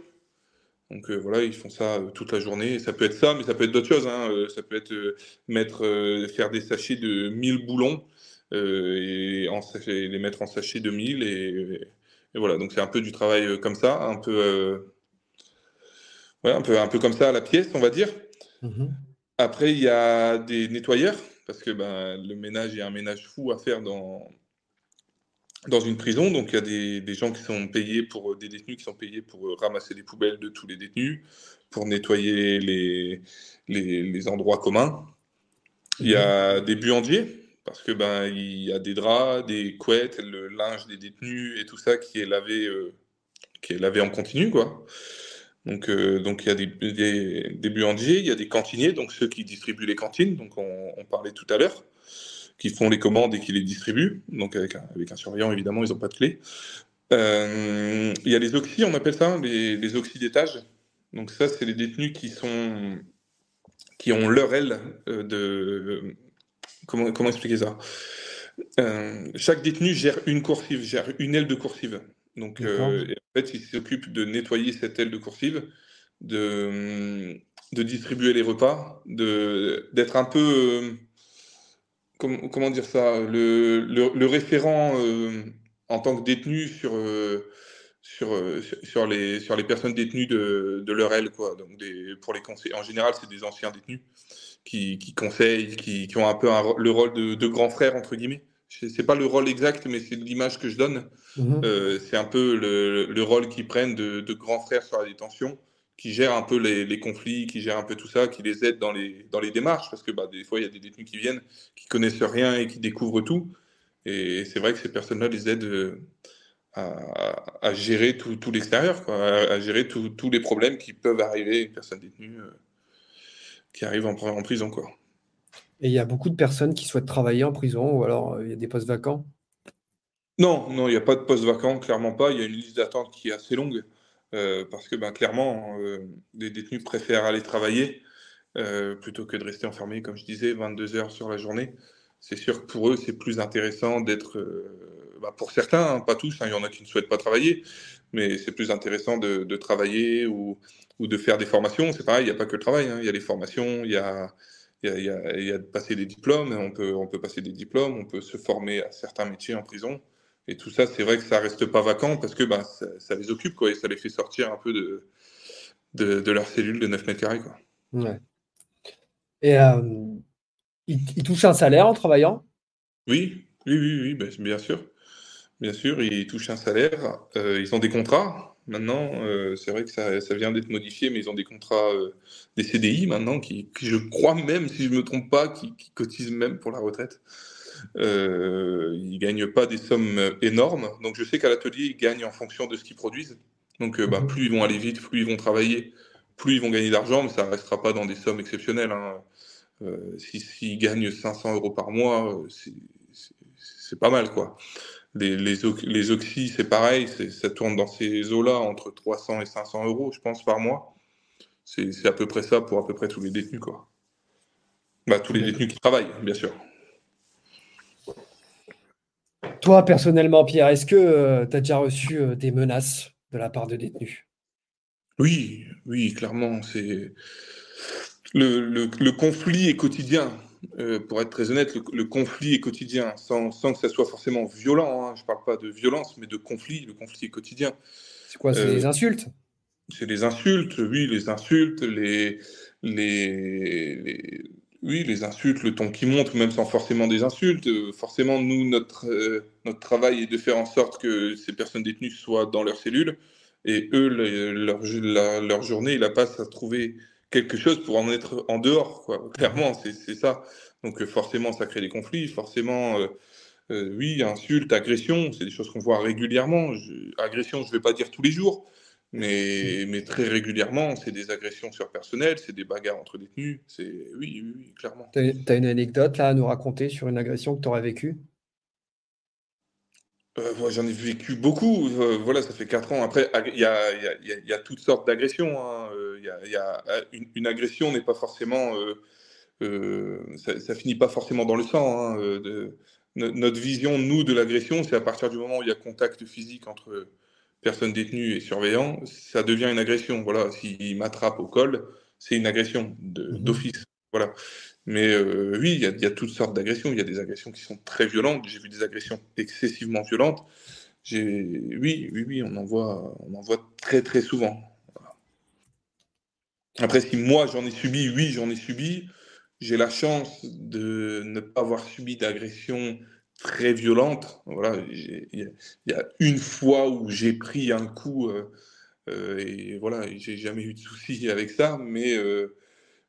Donc voilà, ils font ça toute la journée. Ça peut être ça, mais ça peut être d'autres choses. Hein. ça peut être mettre, faire des sachets de 1000 boulons et, en, les mettre en sachets de 1000 et et voilà, donc c'est un peu du travail euh, comme ça, un peu, euh, un peu, un peu comme ça à la pièce, on va dire. Mhm. Après, il y a des nettoyeurs, parce que ben, le ménage, il y a un ménage fou à faire dans, dans une prison. Donc, il y a des, des, gens qui sont payés pour, des détenus qui sont payés pour euh, ramasser les poubelles de tous les détenus, pour nettoyer les, les, les endroits communs. Il y a des buandiers, parce que ben il y a des draps, des couettes, le linge des détenus et tout ça qui est lavé, euh, qui est lavé en continu quoi. Donc euh, donc il y a des, des, des, buandiers, il y a des cantiniers, donc ceux qui distribuent les cantines, donc on, parlait tout à l'heure, qui font les commandes et qui les distribuent, donc avec un, avec un surveillant évidemment, ils n'ont pas de clé. Euh, il y a les oxy, on appelle ça les, les oxy d'étage. Donc ça c'est les détenus qui sont qui ont leur aile de Comment, comment expliquer ça? Euh, Chaque détenu gère une coursive, gère une aile de coursive. Donc, euh, en fait, il s'occupe de nettoyer cette aile de coursive, de, de distribuer les repas, d'être un peu. Euh, comment dire ça? Le, le, référent en tant que détenu sur, sur, sur, les, sur les personnes détenues de, de leur aile. Quoi. Donc, des, pour les conseils, en général, c'est des anciens détenus qui, conseillent, qui, ont un peu le rôle de, grand frère, entre guillemets. C'est pas le rôle exact, mais c'est l'image que je donne. Mhm. Euh, c'est un peu le, rôle qu'ils prennent de, grand frère sur la détention, qui gère un peu les, conflits, qui gère un peu tout ça, qui les aide dans les, dans les démarches, parce que bah, des fois, il y a des détenus qui viennent, qui connaissent rien et qui découvrent tout. Et c'est vrai que ces personnes-là les aident euh, à, gérer tout, l'extérieur, à, gérer tous les problèmes qui peuvent arriver à une personne détenue. Euh, qui arrivent en, en, prison. Quoi. Et il y a beaucoup de personnes qui souhaitent travailler en prison ou alors euh, il y a des postes vacants? Non, non, il n'y a pas de postes vacants, clairement pas. Il y a une liste d'attente qui est assez longue euh, parce que ben, clairement, euh, les détenus préfèrent aller travailler plutôt que de rester enfermés, comme je disais, 22 heures sur la journée. C'est sûr que pour eux, c'est plus intéressant d'être, bah, pour certains, hein, pas tous, hein, il y en a qui ne souhaitent pas travailler, mais c'est plus intéressant de, de travailler ou ou de faire des formations. C'est pareil, il n'y a pas que le travail, hein. il y a les formations, il y a, y, a, il y a de passer des diplômes, on peut, on peut passer des diplômes, on peut se former à certains métiers en prison. Et tout ça, c'est vrai que ça reste pas vacant parce que bah, ça, les occupe quoi, et ça les fait sortir un peu de, de, de leur cellule de 9 mètres carrés. Quoi. Ouais. Et euh, ils, touchent un salaire en travaillant? Oui, oui, oui, oui ben, bien sûr. Bien sûr, ils touchent un salaire. Euh, ils ont des contrats. Maintenant, euh, c'est vrai que ça, ça vient d'être modifié, mais ils ont des contrats, euh, des CDI maintenant, qui, je crois même, si je ne me trompe pas, qui, cotisent même pour la retraite. Euh, ils ne gagnent pas des sommes énormes. Donc je sais qu'à l'atelier, ils gagnent en fonction de ce qu'ils produisent. Donc bah, mhm. plus ils vont aller vite, plus ils vont travailler, plus ils vont gagner d'argent, mais ça ne restera pas dans des sommes exceptionnelles. Hein. S'ils gagnent 500 euros par mois, c'est pas mal, quoi. Les, les, les oxys, c'est pareil, ça tourne dans ces eaux-là entre 300 et 500 euros, je pense, par mois. C'est à peu près ça pour à peu près tous les détenus, quoi. Bah, tous les détenus qui travaillent, bien sûr. Toi, personnellement, Pierre, est-ce que euh, tu as déjà reçu euh, des menaces de la part de détenus? Oui, oui, clairement. C'est le, le, conflit est quotidien. Euh, pour être très honnête, le, conflit est quotidien, sans, sans, que ça soit forcément violent. Hein. Je ne parle pas de violence, mais de conflit. Le conflit est quotidien. C'est quoi C'est les insultes? C'est les insultes, oui, les insultes, les, les, oui, les insultes, le ton qui monte, même sans forcément des insultes. Euh, forcément, nous, notre, euh, notre travail est de faire en sorte que ces personnes détenues soient dans leur cellule. Et eux, leur, leur, journée, ils la passent à trouver quelque chose pour en être en dehors. Quoi. Clairement, c'est ça. Donc euh, forcément, ça crée des conflits. Forcément, oui, insultes, agressions, c'est des choses qu'on voit régulièrement. agression, je ne vais pas dire tous les jours. Mais, mais très régulièrement, c'est des agressions sur personnel, c'est des bagarres entre détenus. C'est oui, oui, oui, clairement. Tu as, une anecdote là à nous raconter sur une agression que tu aurais vécue? Euh, moi, J'en ai vécu beaucoup. Euh, voilà, ça fait 4 ans. Après, il y a, y, a, y a, toutes sortes d'agressions. Hein. Euh, y a, une, une, agression n'est pas forcément. ça, ça, finit pas forcément dans le sang. Hein, de, notre vision, nous, de l'agression, c'est à partir du moment où il y a contact physique entre personne détenue et surveillant, ça devient une agression. Voilà, s'il m'attrape au col, c'est une agression mhm. d'office. Voilà. Mais euh, oui, il y, a toutes sortes d'agressions. Il y a des agressions qui sont très violentes. J'ai vu des agressions excessivement violentes. Oui, oui, oui, on en voit, on en voit très, très souvent. Après, si moi j'en ai subi, oui, j'en ai subi. J'ai la chance de ne pas avoir subi d'agression très violente. Voilà, il y, a une fois où j'ai pris un coup euh, euh, et voilà, j'ai jamais eu de soucis avec ça, mais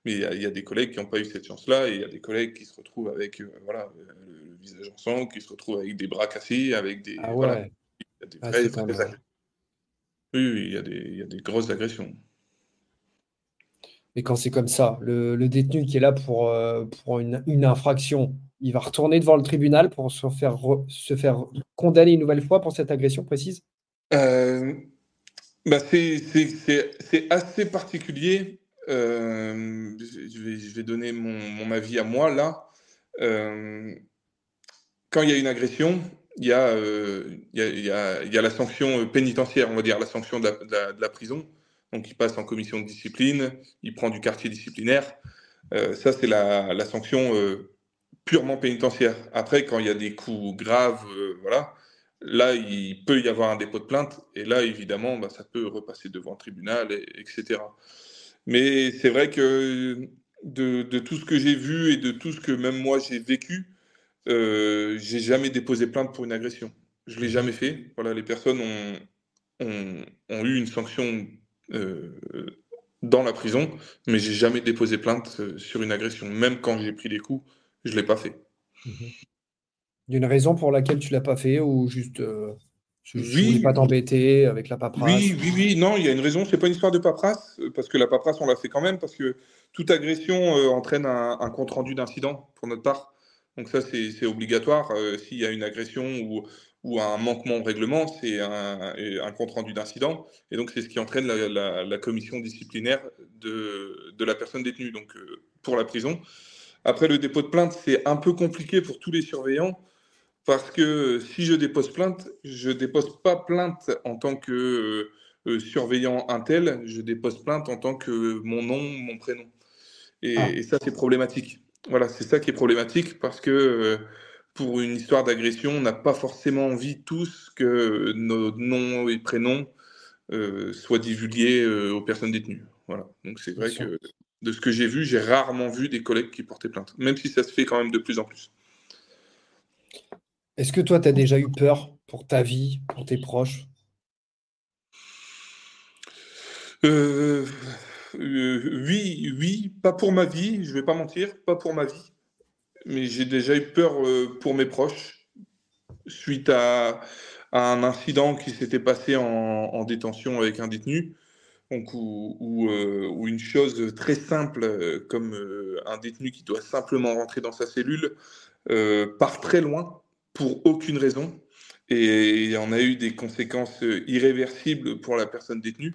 mais il y, a des collègues qui n'ont pas eu cette chance-là et il y a des collègues qui se retrouvent avec voilà le, visage en sang, qui se retrouvent avec des bras cassés, avec des ah ouais. Ah, oui, il y a des il y a des grosses agressions. Mais quand c'est comme ça, le, détenu qui est là pour, pour une, une infraction, il va retourner devant le tribunal pour se faire, se faire condamner une nouvelle fois pour cette agression précise? Euh, bah C'est assez particulier. Euh, je, vais, donner mon, avis à moi là. Euh, quand il y a une agression, il y a, la sanction pénitentiaire, on va dire, la sanction de la, prison. Donc il passe en commission de discipline, il prend du quartier disciplinaire. ça, c'est la, sanction purement pénitentiaire. Après, quand il y a des coups graves, euh, voilà, là, il peut y avoir un dépôt de plainte, et là, évidemment, bah, ça peut repasser devant le tribunal, etc. Mais c'est vrai que de, tout ce que j'ai vu et de tout ce que même moi j'ai vécu, euh, j'ai jamais déposé plainte pour une agression. Je l'ai jamais fait. Voilà, les personnes ont, eu une sanction euh, dans la prison, mais j'ai jamais déposé plainte euh, sur une agression, même quand j'ai pris des coups je l'ai pas fait. Mhm. Il y a une raison pour laquelle tu l'as pas fait ou juste euh, je ne oui. pas t'embêter avec la paperasse Oui, oui, oui, non, il y a une raison. Ce n'est pas une histoire de paperasse, euh, parce que la paperasse, on l'a fait quand même, parce que toute agression euh, entraîne un, compte-rendu d'incident pour notre part. Donc ça, c'est obligatoire. S'il y a une agression ou, ou un manquement au règlement, c'est un, compte-rendu d'incident. Et donc, c'est ce qui entraîne la, commission disciplinaire de, de, la personne détenue, donc pour la prison. Après, le dépôt de plainte, c'est un peu compliqué pour tous les surveillants parce que si je dépose plainte, je dépose pas plainte en tant que euh, euh, surveillant intel, je dépose plainte en tant que mon nom, mon prénom. Et, ah. ça, c'est problématique. Voilà, c'est ça qui est problématique parce que euh, pour une histoire d'agression, on n'a pas forcément envie tous que nos noms et prénoms soient divulgués aux personnes détenues. Voilà. Donc c'est vrai que de ce que j'ai vu, j'ai rarement vu des collègues qui portaient plainte, même si ça se fait quand même de plus en plus. Est-ce que toi, tu as déjà eu peur pour ta vie, pour tes proches? Euh, euh, Oui, oui, pas pour ma vie, je vais pas mentir, pas pour ma vie, mais j'ai déjà eu peur euh, pour mes proches suite à, un incident qui s'était passé en, détention avec un détenu. Donc, ou, une chose très simple comme un détenu qui doit simplement rentrer dans sa cellule part très loin pour aucune raison et on a eu des conséquences irréversibles pour la personne détenue.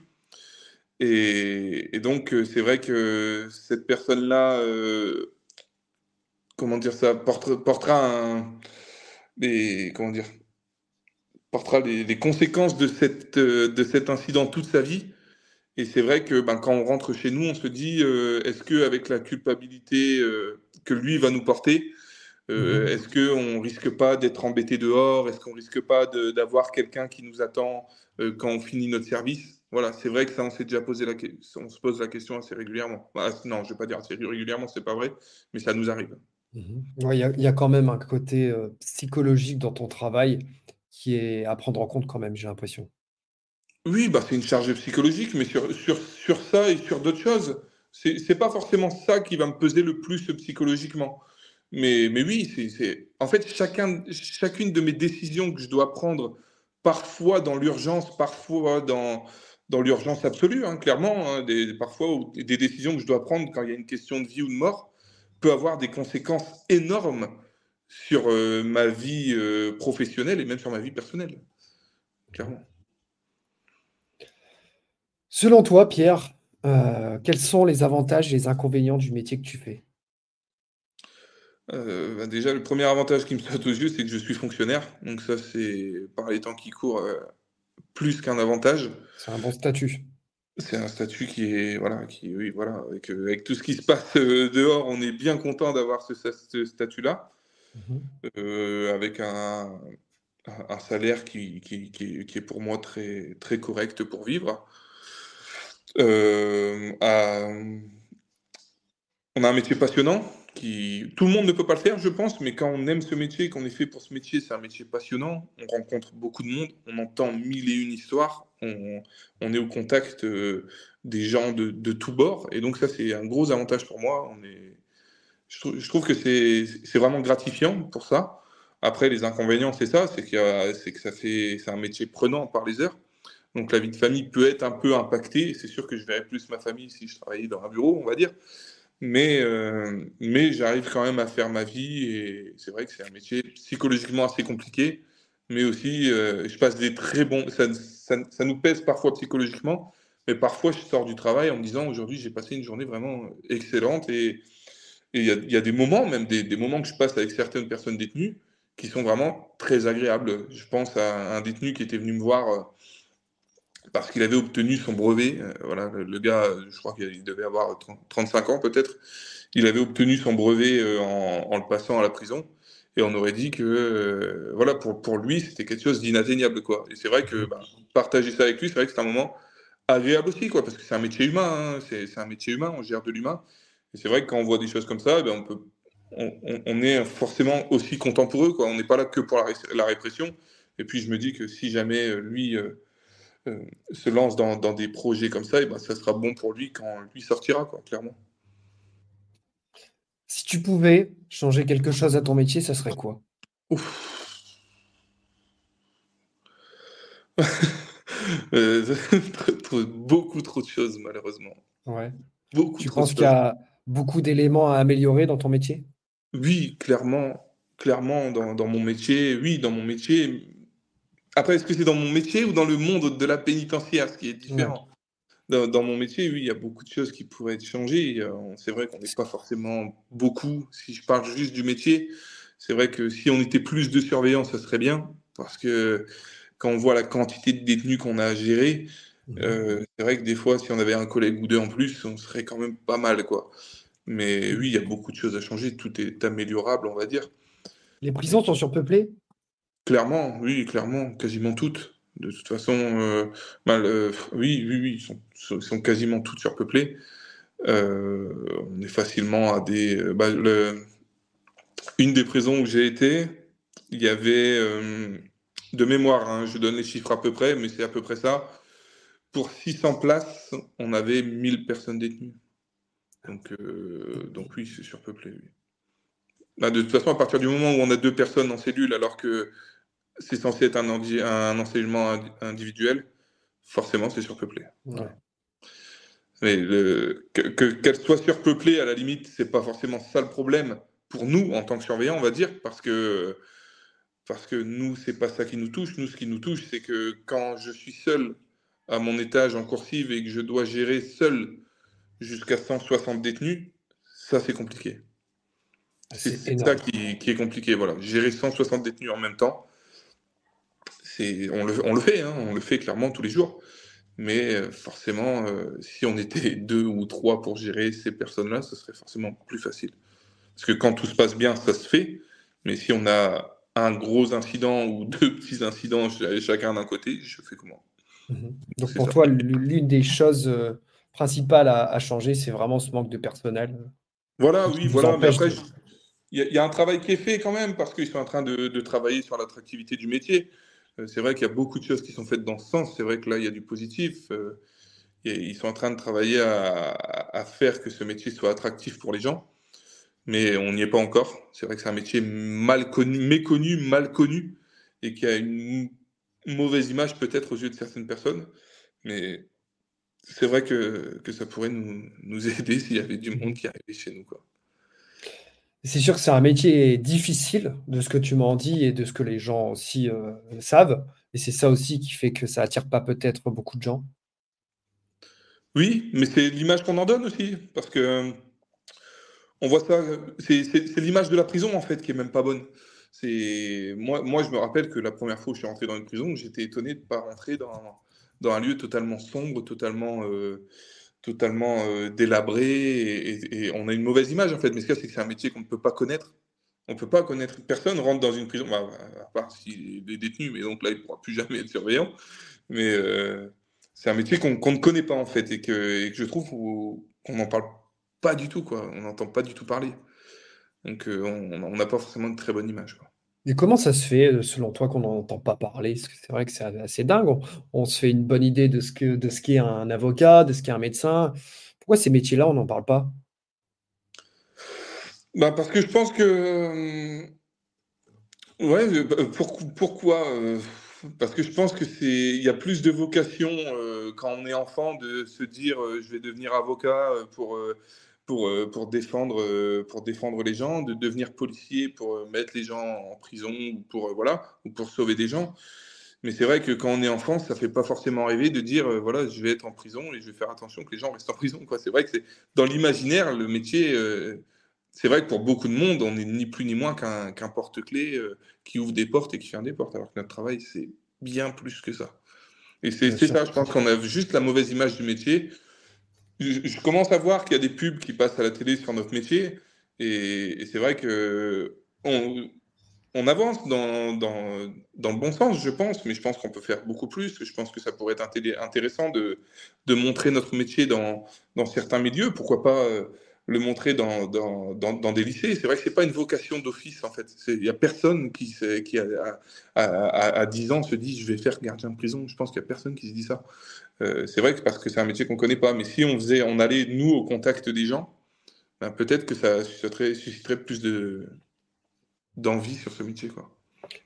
Et, donc, c'est vrai que cette personne-là, comment dire ça, portera, des, comment dire, portera les, conséquences de, cette, de cet incident toute sa vie. Et c'est vrai que ben, quand on rentre chez nous, on se dit est-ce qu'avec la culpabilité que lui va nous porter, euh, mhm. Est-ce qu'on risque pas d'être embêté dehors? Est-ce qu'on risque pas d'avoir quelqu'un qui nous attend euh, quand on finit notre service? Voilà, c'est vrai que ça, on s'est déjà posé la question, on se pose la question assez régulièrement. Bah, non, je ne vais pas dire assez régulièrement, c'est pas vrai, mais ça nous arrive. Mhm. Il y, a quand même un côté euh, psychologique dans ton travail qui est à prendre en compte quand même, j'ai l'impression. Oui, bah, c'est une charge psychologique, mais sur, sur, sur ça et sur d'autres choses, c'est n'est pas forcément ça qui va me peser le plus psychologiquement. Mais, oui, c'est, en fait, chacun, chacune de mes décisions que je dois prendre, parfois dans l'urgence, parfois dans, dans l'urgence absolue, hein, clairement, hein, des, parfois des décisions que je dois prendre quand il y a une question de vie ou de mort, peut avoir des conséquences énormes sur euh, ma vie euh, professionnelle et même sur ma vie personnelle, clairement. Selon toi, Pierre, euh, quels sont les avantages et les inconvénients du métier que tu fais? Euh, bah, déjà, le premier avantage qui me saute aux yeux, c'est que je suis fonctionnaire. Donc ça, c'est par les temps qui courent euh, plus qu'un avantage. C'est un bon statut. C'est un statut qui est voilà, qui oui voilà, avec, euh, avec tout ce qui se passe dehors, on est bien content d'avoir ce, statut-là, mhm. avec un, un salaire qui, qui, qui, qui, est pour moi très très correct pour vivre. À, on a un métier passionnant tout le monde ne peut pas le faire, je pense, mais quand on aime ce métier, qu'on est fait pour ce métier, c'est un métier passionnant. On rencontre beaucoup de monde, on entend mille et une histoires, on, est au contact euh, des gens de, de tous bords, et donc ça c'est un gros avantage pour moi. Je, trouve, que c'est vraiment gratifiant pour ça. Après, les inconvénients, c'est ça, c'est que c'est un métier prenant par les heures. Donc la vie de famille peut être un peu impactée. C'est sûr que je verrais plus ma famille si je travaillais dans un bureau, on va dire. Mais, euh, mais j'arrive quand même à faire ma vie et c'est vrai que c'est un métier psychologiquement assez compliqué, mais aussi euh, je passe des très bons. Ça, ça, nous pèse parfois psychologiquement, mais parfois je sors du travail en me disant aujourd'hui j'ai passé une journée vraiment excellente et il y, y, a des moments, même des, des, moments que je passe avec certaines personnes détenues qui sont vraiment très agréables. Je pense à un détenu qui était venu me voir euh, parce qu'il avait obtenu son brevet. Euh, voilà, le, gars, je crois qu'il devait avoir 35 ans peut-être. Il avait obtenu son brevet euh, en, le passant à la prison. Et on aurait dit que, euh, voilà, pour, pour lui, c'était quelque chose d'inatteignable, quoi. Et c'est vrai que bah, partager ça avec lui, c'est vrai que c'est un moment agréable aussi, quoi, parce que c'est un métier humain, hein. c'est un métier humain, on gère de l'humain. Et c'est vrai que quand on voit des choses comme ça, eh ben, on, peut, on, est forcément aussi content pour eux, quoi. On n'est pas là que pour la, la, répression. Et puis je me dis que si jamais lui euh, se lance dans, des projets comme ça, et ben, ça sera bon pour lui quand lui sortira, quoi, clairement. Si tu pouvais changer quelque chose à ton métier, ça serait quoi? Euh, Beaucoup trop de choses, malheureusement. Ouais. Beaucoup tu penses qu'il y a beaucoup d'éléments à améliorer dans ton métier? Oui, clairement. Clairement, dans, dans, mon métier, oui, dans mon métier, après, est-ce que c'est dans mon métier ou dans le monde de la pénitentiaire, ce qui est différent? Dans, mon métier, oui, il y a beaucoup de choses qui pourraient être changées. C'est vrai qu'on n'est pas forcément beaucoup. Si je parle juste du métier, c'est vrai que si on était plus de surveillants, ça serait bien. Parce que quand on voit la quantité de détenus qu'on a à gérer, mmh. euh, c'est vrai que des fois, si on avait un collègue ou deux en plus, on serait quand même pas mal. quoi. Mais oui, il y a beaucoup de choses à changer. Tout est améliorable, on va dire. Les prisons sont surpeuplées? Clairement, oui, clairement, quasiment toutes. De toute façon, euh, bah, oui, oui, oui, ils sont, quasiment toutes surpeuplées. Euh, on est facilement à des. Euh, bah, une des prisons où j'ai été, il y avait de mémoire, hein, je donne les chiffres à peu près, mais c'est à peu près ça. Pour 600 places, on avait 1000 personnes détenues. Donc, donc oui, c'est surpeuplé. Bah, de toute façon, à partir du moment où on a deux personnes en cellule, alors que c'est censé être un, un, enseignement individuel, forcément, c'est surpeuplé. Mais qu'elle que, soit surpeuplée, à la limite, c'est pas forcément ça le problème pour nous en tant que surveillants, on va dire, parce que parce que nous, c'est pas ça qui nous touche. Nous, ce qui nous touche, c'est que quand je suis seul à mon étage en coursive et que je dois gérer seul jusqu'à 160 détenus, ça, c'est compliqué. C'est ça qui, qui, est compliqué. Voilà. Gérer 160 détenus en même temps, on le, on le fait, hein, on le fait clairement tous les jours. Mais euh, forcément, euh, si on était deux ou trois pour gérer ces personnes-là, ce serait forcément plus facile. Parce que quand tout se passe bien, ça se fait. Mais si on a un gros incident ou deux petits incidents chacun d'un côté, je fais comment? Mhm. Donc pour toi, l'une des choses euh, principales à, changer, c'est vraiment ce manque de personnel? Voilà, oui, voilà. Mais après, il y, a un travail qui est fait quand même parce qu'ils sont en train de travailler sur l'attractivité du métier. Euh, c'est vrai qu'il y a beaucoup de choses qui sont faites dans ce sens. C'est vrai que là, il y a du positif. Euh, ils sont en train de travailler à, faire que ce métier soit attractif pour les gens, mais on n'y est pas encore. C'est vrai que c'est un métier mal connu, méconnu, mal connu, et qui a une mauvaise image peut-être aux yeux de certaines personnes. Mais c'est vrai que, que, ça pourrait nous, nous aider s'il y avait du monde qui arrivait chez nous. Quoi. C'est sûr que c'est un métier difficile de ce que tu m'en dis et de ce que les gens aussi euh, savent. Et c'est ça aussi qui fait que ça attire pas peut-être beaucoup de gens. Oui, mais c'est l'image qu'on en donne aussi. Parce que on voit ça, c'est l'image de la prison en fait qui est même pas bonne. Moi, moi, je me rappelle que la première fois où je suis rentré dans une prison, j'étais étonné de ne pas rentrer dans, dans, un lieu totalement sombre, totalement. Euh, totalement euh, délabré et, on a une mauvaise image en fait. Mais ce qu'il c'est que c'est un métier qu'on ne peut pas connaître. On ne peut pas connaître. Personne rentre dans une prison, bah, à part s'il est détenu, mais donc là, il ne pourra plus jamais être surveillant. Mais euh, c'est un métier qu'on ne connaît pas en fait et que, je trouve qu'on n'en parle pas du tout. Quoi. On n'entend pas du tout parler. Donc euh, on n'a pas forcément une très bonne image. Quoi. Et comment ça se fait, euh, selon toi, qu'on n'en entend pas parler? C'est vrai que c'est assez dingue. On, se fait une bonne idée de ce qu'est un avocat, de ce qu'est un médecin. Pourquoi ces métiers-là, on n'en parle pas? Bah parce que je pense que. Euh, ouais, euh, bah, pourquoi? Parce que je pense que c'est, y a plus de vocation quand on est enfant de se dire je vais devenir avocat pour pour, défendre, euh, pour défendre les gens, de devenir policier pour euh, mettre les gens en prison ou pour, voilà, ou pour sauver des gens. Mais c'est vrai que quand on est enfant, ça fait pas forcément rêver de dire voilà, je vais être en prison et je vais faire attention que les gens restent en prison. C'est vrai que c'est dans l'imaginaire, le métier, c'est vrai que pour beaucoup de monde, on n'est ni plus ni moins qu'un porte-clés qui ouvre des portes et qui ferme des portes, alors que notre travail, c'est bien plus que ça. Et c'est ça, je pense qu'on a juste la mauvaise image du métier je, commence à voir qu'il y a des pubs qui passent à la télé sur notre métier. Et, c'est vrai que on, on avance dans, le bon sens, je pense, mais je pense qu'on peut faire beaucoup plus. Je pense que ça pourrait être intéressant de, montrer notre métier dans, certains milieux. Pourquoi pas euh, le montrer dans, des lycées. C'est vrai que c'est pas une vocation d'office, en fait. Il n'y a personne qui, a, à, à, 10 ans se dit je vais faire gardien de prison. Je pense qu'il n'y a personne qui se dit ça. Euh, c'est vrai que parce que c'est un métier qu'on ne connaît pas. Mais si on faisait, on allait, nous, au contact des gens, ben, peut-être que ça susciterait, susciterait plus de, d'envie sur ce métier. Quoi.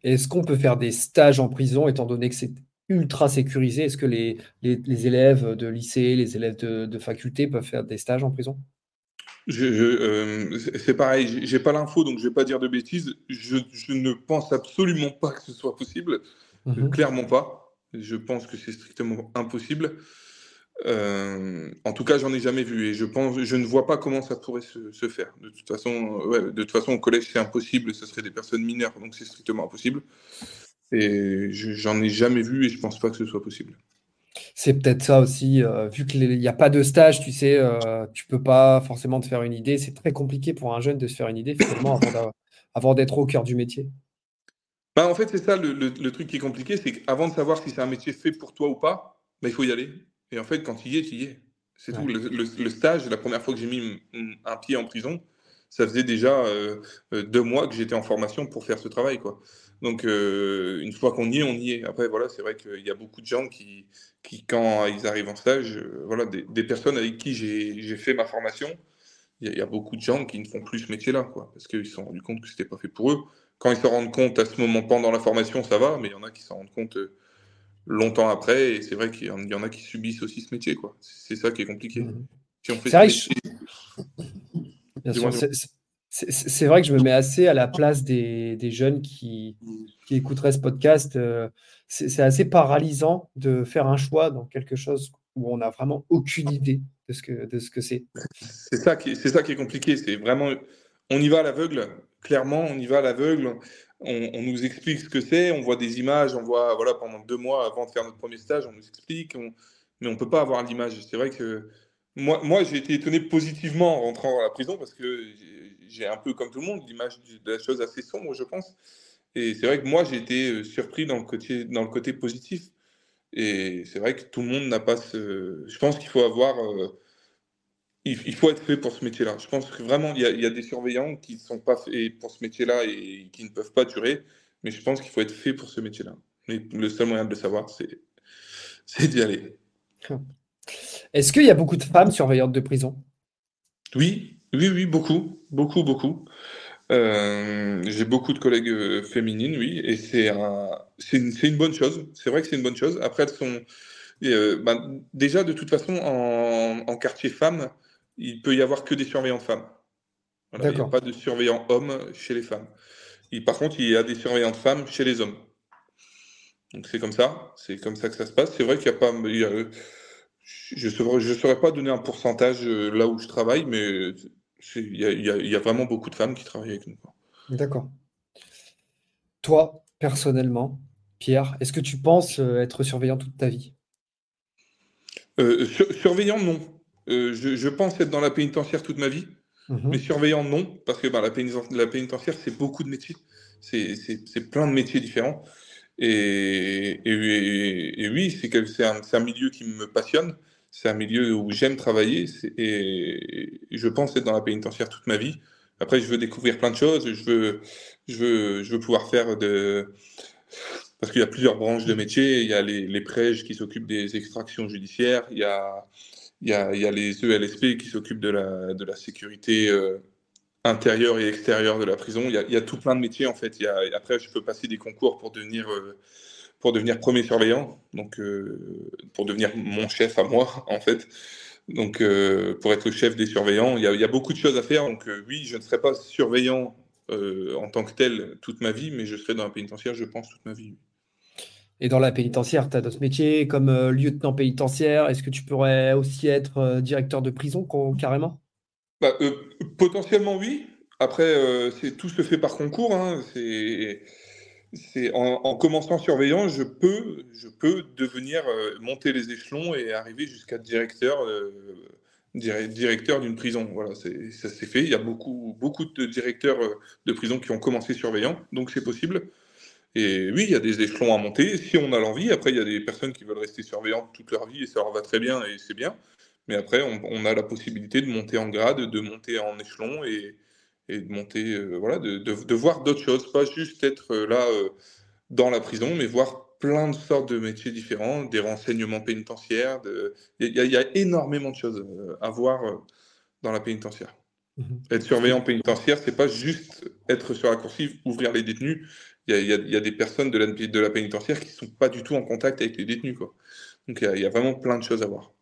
Est-ce qu'on peut faire des stages en prison, étant donné que c'est ultra sécurisé? Est-ce que les, les, élèves de lycée, les élèves de, de faculté peuvent faire des stages en prison? Je, euh, c'est pareil, j'ai pas l'info, donc je vais pas dire de bêtises. Je, je, ne pense absolument pas que ce soit possible, mhm. clairement pas. Je pense que c'est strictement impossible. Euh, en tout cas, j'en ai jamais vu et je pense, je ne vois pas comment ça pourrait se, faire. De toute façon, ouais, de toute façon, au collège c'est impossible, ce serait des personnes mineures, donc c'est strictement impossible. Et j'en ai jamais vu et je pense pas que ce soit possible. C'est peut-être ça aussi, euh, vu qu'il n'y a pas de stage, tu sais, euh, tu peux pas forcément te faire une idée. C'est très compliqué pour un jeune de se faire une idée finalement avant d'être au cœur du métier. Bah, en fait, c'est ça le, truc qui est compliqué, c'est qu'avant de savoir si c'est un métier fait pour toi ou pas, bah, il faut y aller. Et en fait, quand tu y es, tu y es. C'est tout. Le, stage, la première fois que j'ai mis un pied en prison, ça faisait déjà euh, deux mois que j'étais en formation pour faire ce travail. Quoi. Donc, euh, une fois qu'on y est, on y est. Après, voilà, c'est vrai qu'il y a beaucoup de gens qui, qui quand ils arrivent en stage, euh, voilà, des, personnes avec qui j'ai fait ma formation, il y, a beaucoup de gens qui ne font plus ce métier-là, quoi, parce qu'ils se sont rendus compte que c'était pas fait pour eux. Quand ils se rendent compte à ce moment pendant la formation, ça va, mais il y en a qui s'en rendent compte euh, longtemps après, et c'est vrai qu'il y en a qui subissent aussi ce métier, quoi. C'est ça qui est compliqué. Mmh. Si on fait c'est vrai que je me mets assez à la place des, jeunes qui, qui, écouteraient ce podcast. Euh, c'est assez paralysant de faire un choix dans quelque chose où on n'a vraiment aucune idée de ce que de ce que c'est. C'est ça qui c'est ça qui est compliqué. C'est vraiment on y va à l'aveugle. Clairement, on y va à l'aveugle. On, nous explique ce que c'est. On voit des images. On voit voilà pendant deux mois avant de faire notre premier stage, on nous explique. mais on peut pas avoir l'image. C'est vrai que moi, moi j'ai été étonné positivement en rentrant à la prison parce que j'ai un peu comme tout le monde l'image de la chose assez sombre, je pense. Et c'est vrai que moi, j'ai été euh, surpris dans le côté, dans le côté positif. Et c'est vrai que tout le monde n'a pas ce. Je pense qu'il faut avoir. Euh, il, faut être fait pour ce métier-là. Je pense que vraiment, il y, a, des surveillants qui ne sont pas faits pour ce métier-là et qui ne peuvent pas durer. Mais je pense qu'il faut être fait pour ce métier-là. Mais le seul moyen de le savoir, c'est d'y aller. Est-ce qu'il y a beaucoup de femmes surveillantes de prison? Oui, oui, oui, beaucoup, beaucoup, beaucoup. Euh, j'ai beaucoup de collègues euh, féminines, oui, et c'est un, c'est une, une, bonne chose. C'est vrai que c'est une bonne chose. Après, elles sont euh, ben, déjà de toute façon en, en, quartier femme, il peut y avoir que des surveillants femmes. Voilà, il n'y a pas de surveillants hommes chez les femmes. Et par contre, il y a des surveillantes femmes chez les hommes. Donc c'est comme ça, c'est comme ça que ça se passe. C'est vrai qu'il n'y a pas, je ne je saurais pas donner un pourcentage là où je travaille, mais il y a, vraiment beaucoup de femmes qui travaillent avec nous. D'accord. Toi, personnellement, Pierre, est-ce que tu penses euh, être surveillant toute ta vie? Euh, Surveillant, non. Euh, je, pense être dans la pénitentiaire toute ma vie, mhm. mais surveillant, non, parce que bah, la, pénitentiaire, c'est beaucoup de métiers. C'est plein de métiers différents. Et, oui, c'est un, un milieu qui me passionne c'est un milieu où j'aime travailler et je pense être dans la pénitentiaire toute ma vie. Après, je veux découvrir plein de choses. Je veux, je veux, je veux pouvoir faire de. Parce qu'il y a plusieurs branches de métier. Il y a les, les prêches qui s'occupent des extractions judiciaires. Il y a, il y a, les ELSP qui s'occupent de la, sécurité euh, intérieure et extérieure de la prison. Il y, a, tout plein de métiers en fait. Après, je peux passer des concours pour devenir euh, pour devenir premier surveillant, donc euh, pour devenir mon chef à moi, en fait. Donc, pour être le chef des surveillants, il y, a, beaucoup de choses à faire. Donc, oui, je ne serai pas surveillant en tant que tel toute ma vie, mais je serai dans la pénitentiaire, je pense, toute ma vie. Et dans la pénitentiaire, tu as d'autres métiers comme lieutenant pénitentiaire. Est-ce que tu pourrais aussi être directeur de prison carrément? Bah, Potentiellement, oui. Après, tout se fait par concours. Hein. C'est c'est en, commençant surveillant, je peux, je peux devenir euh, monter les échelons et arriver jusqu'à directeur, euh, directeur d'une prison. Voilà, ça s'est fait. Il y a beaucoup, beaucoup de directeurs euh, de prison qui ont commencé surveillant, donc c'est possible. Et oui, il y a des échelons à monter si on a l'envie. Après, il y a des personnes qui veulent rester surveillantes toute leur vie et ça leur va très bien et c'est bien. Mais après, on, on, a la possibilité de monter en grade, de monter en échelon et, et de monter, euh, voilà, de, de, voir d'autres choses, pas juste être euh, là euh, dans la prison, mais voir plein de sortes de métiers différents, des renseignements pénitentiaires. Il y, y, a énormément de choses à voir dans la pénitentiaire. Mmh être surveillant pénitentiaire, c'est pas juste être sur la coursive, ouvrir les détenus. Il y, y a, des personnes de la, de la pénitentiaire qui sont pas du tout en contact avec les détenus. Quoi. Donc il y, a vraiment plein de choses à voir.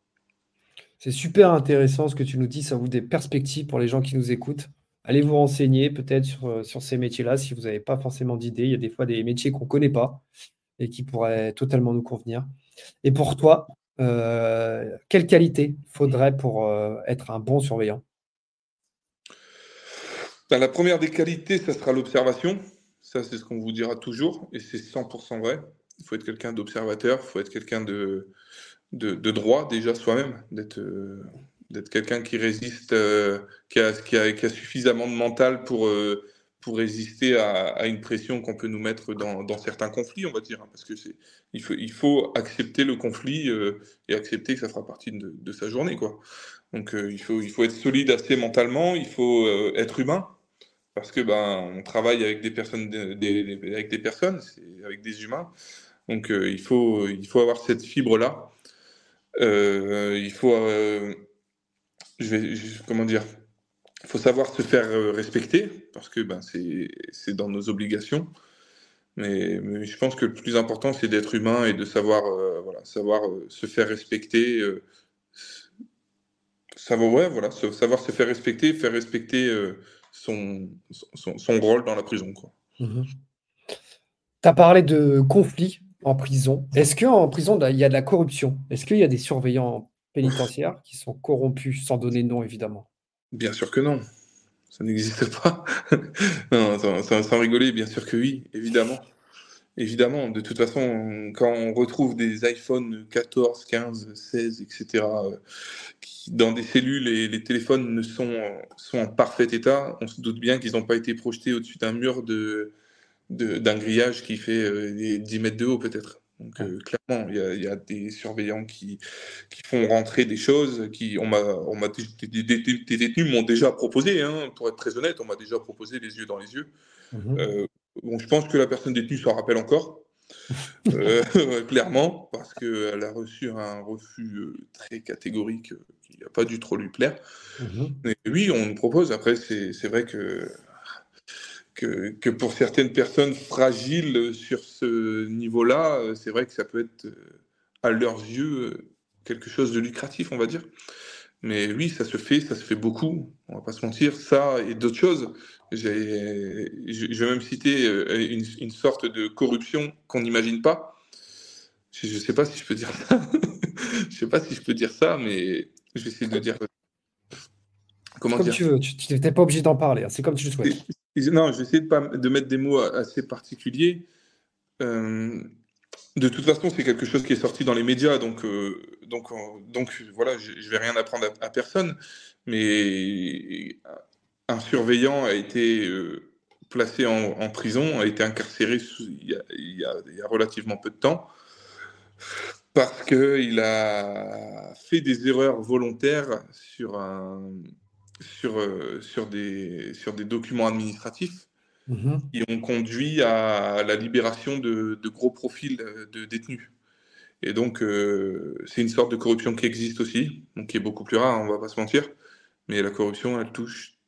C'est super intéressant ce que tu nous dis, ça vous des perspectives pour les gens qui nous écoutent allez vous renseigner peut-être sur, euh, sur ces métiers-là si vous n'avez pas forcément d'idées. Il y a des fois des métiers qu'on ne connaît pas et qui pourraient totalement nous convenir. Et pour toi, euh, quelle qualité faudrait pour euh, être un bon surveillant? Ben, La première des qualités, ça sera l'observation. Ça, c'est ce qu'on vous dira toujours et c'est 100% vrai. Il faut être quelqu'un d'observateur, il faut être quelqu'un de, de, droit déjà soi-même, d'être d'être quelqu'un qui résiste, euh, qui, a, suffisamment de mental pour, euh, pour résister à, une pression qu'on peut nous mettre dans, dans, certains conflits, on va dire. Hein, parce que il faut, il faut accepter le conflit euh, et accepter que ça fera partie de, de sa journée, quoi. Donc il faut, il faut être solide assez mentalement, il faut être humain. Parce que ben on travaille avec des personnes, avec des personnes, avec des humains. Donc il faut, il faut avoir cette fibre là. il faut vais, comment dire, faut savoir se faire euh, respecter parce que ben, c'est dans nos obligations. Mais, je pense que le plus important, c'est d'être humain et de savoir, euh, voilà, savoir euh, se faire respecter. savoir, ouais, voilà, savoir se faire respecter, faire respecter son, son, rôle dans la prison. Mmh tu as parlé de conflits en prison. Est-ce qu'en prison, il y a de la corruption? Est-ce qu'il y a des surveillants pénitentiaires qui sont corrompus, sans donner de nom évidemment? Bien sûr que non. Ça n'existe pas. non, sans, rigoler, bien sûr que oui, évidemment. Évidemment, de toute façon, quand on retrouve des iPhone 14, 15, 16, etc., qui, dans des cellules et les téléphones ne sont, sont en parfait état, on se doute bien qu'ils n'ont pas été projetés au-dessus d'un mur de, d'un grillage qui fait 10 euh, mètres de haut peut-être. Donc euh, clairement, il y, a des surveillants qui, qui font rentrer des choses, qui on m'a, on m'a des, détenus m'ont déjà proposé, hein, pour être très honnête, on m'a déjà proposé les yeux dans les yeux. Mmh euh, bon, je pense que la personne détenue s'en rappelle encore, clairement, parce qu'elle a reçu un refus très catégorique qui n'a pas dû trop lui plaire. Mmh Mais oui, on nous propose. Après, c'est vrai que que, pour certaines personnes fragiles sur ce niveau-là, euh, c'est vrai que ça peut être, euh, à leurs yeux, euh, quelque chose de lucratif, on va dire. Mais oui, ça se fait, ça se fait beaucoup, on va pas se mentir. Ça et d'autres choses. Je vais même citer une, sorte de corruption qu'on n'imagine pas. Je ne sais pas si je peux dire ça. je sais pas si je peux dire ça, mais je vais essayer de dire. Comment comme tu veux, tu n'es pas obligé d'en parler, hein. c'est comme tu le souhaites. Non, je vais essayer de, pas, de mettre des mots assez particuliers. Euh, de toute façon, c'est quelque chose qui est sorti dans les médias, donc, euh, donc, euh, donc voilà, je ne vais rien apprendre à, personne. Mais un surveillant a été placé en, prison, a été incarcéré il, y a, relativement peu de temps, parce qu'il a fait des erreurs volontaires euh, sur des documents administratifs mmh ont conduit à la libération de, gros profils euh, de détenus. Et donc, euh, c'est une sorte de corruption qui existe aussi, donc qui est beaucoup plus rare, on va pas se mentir. Mais la corruption, elle touche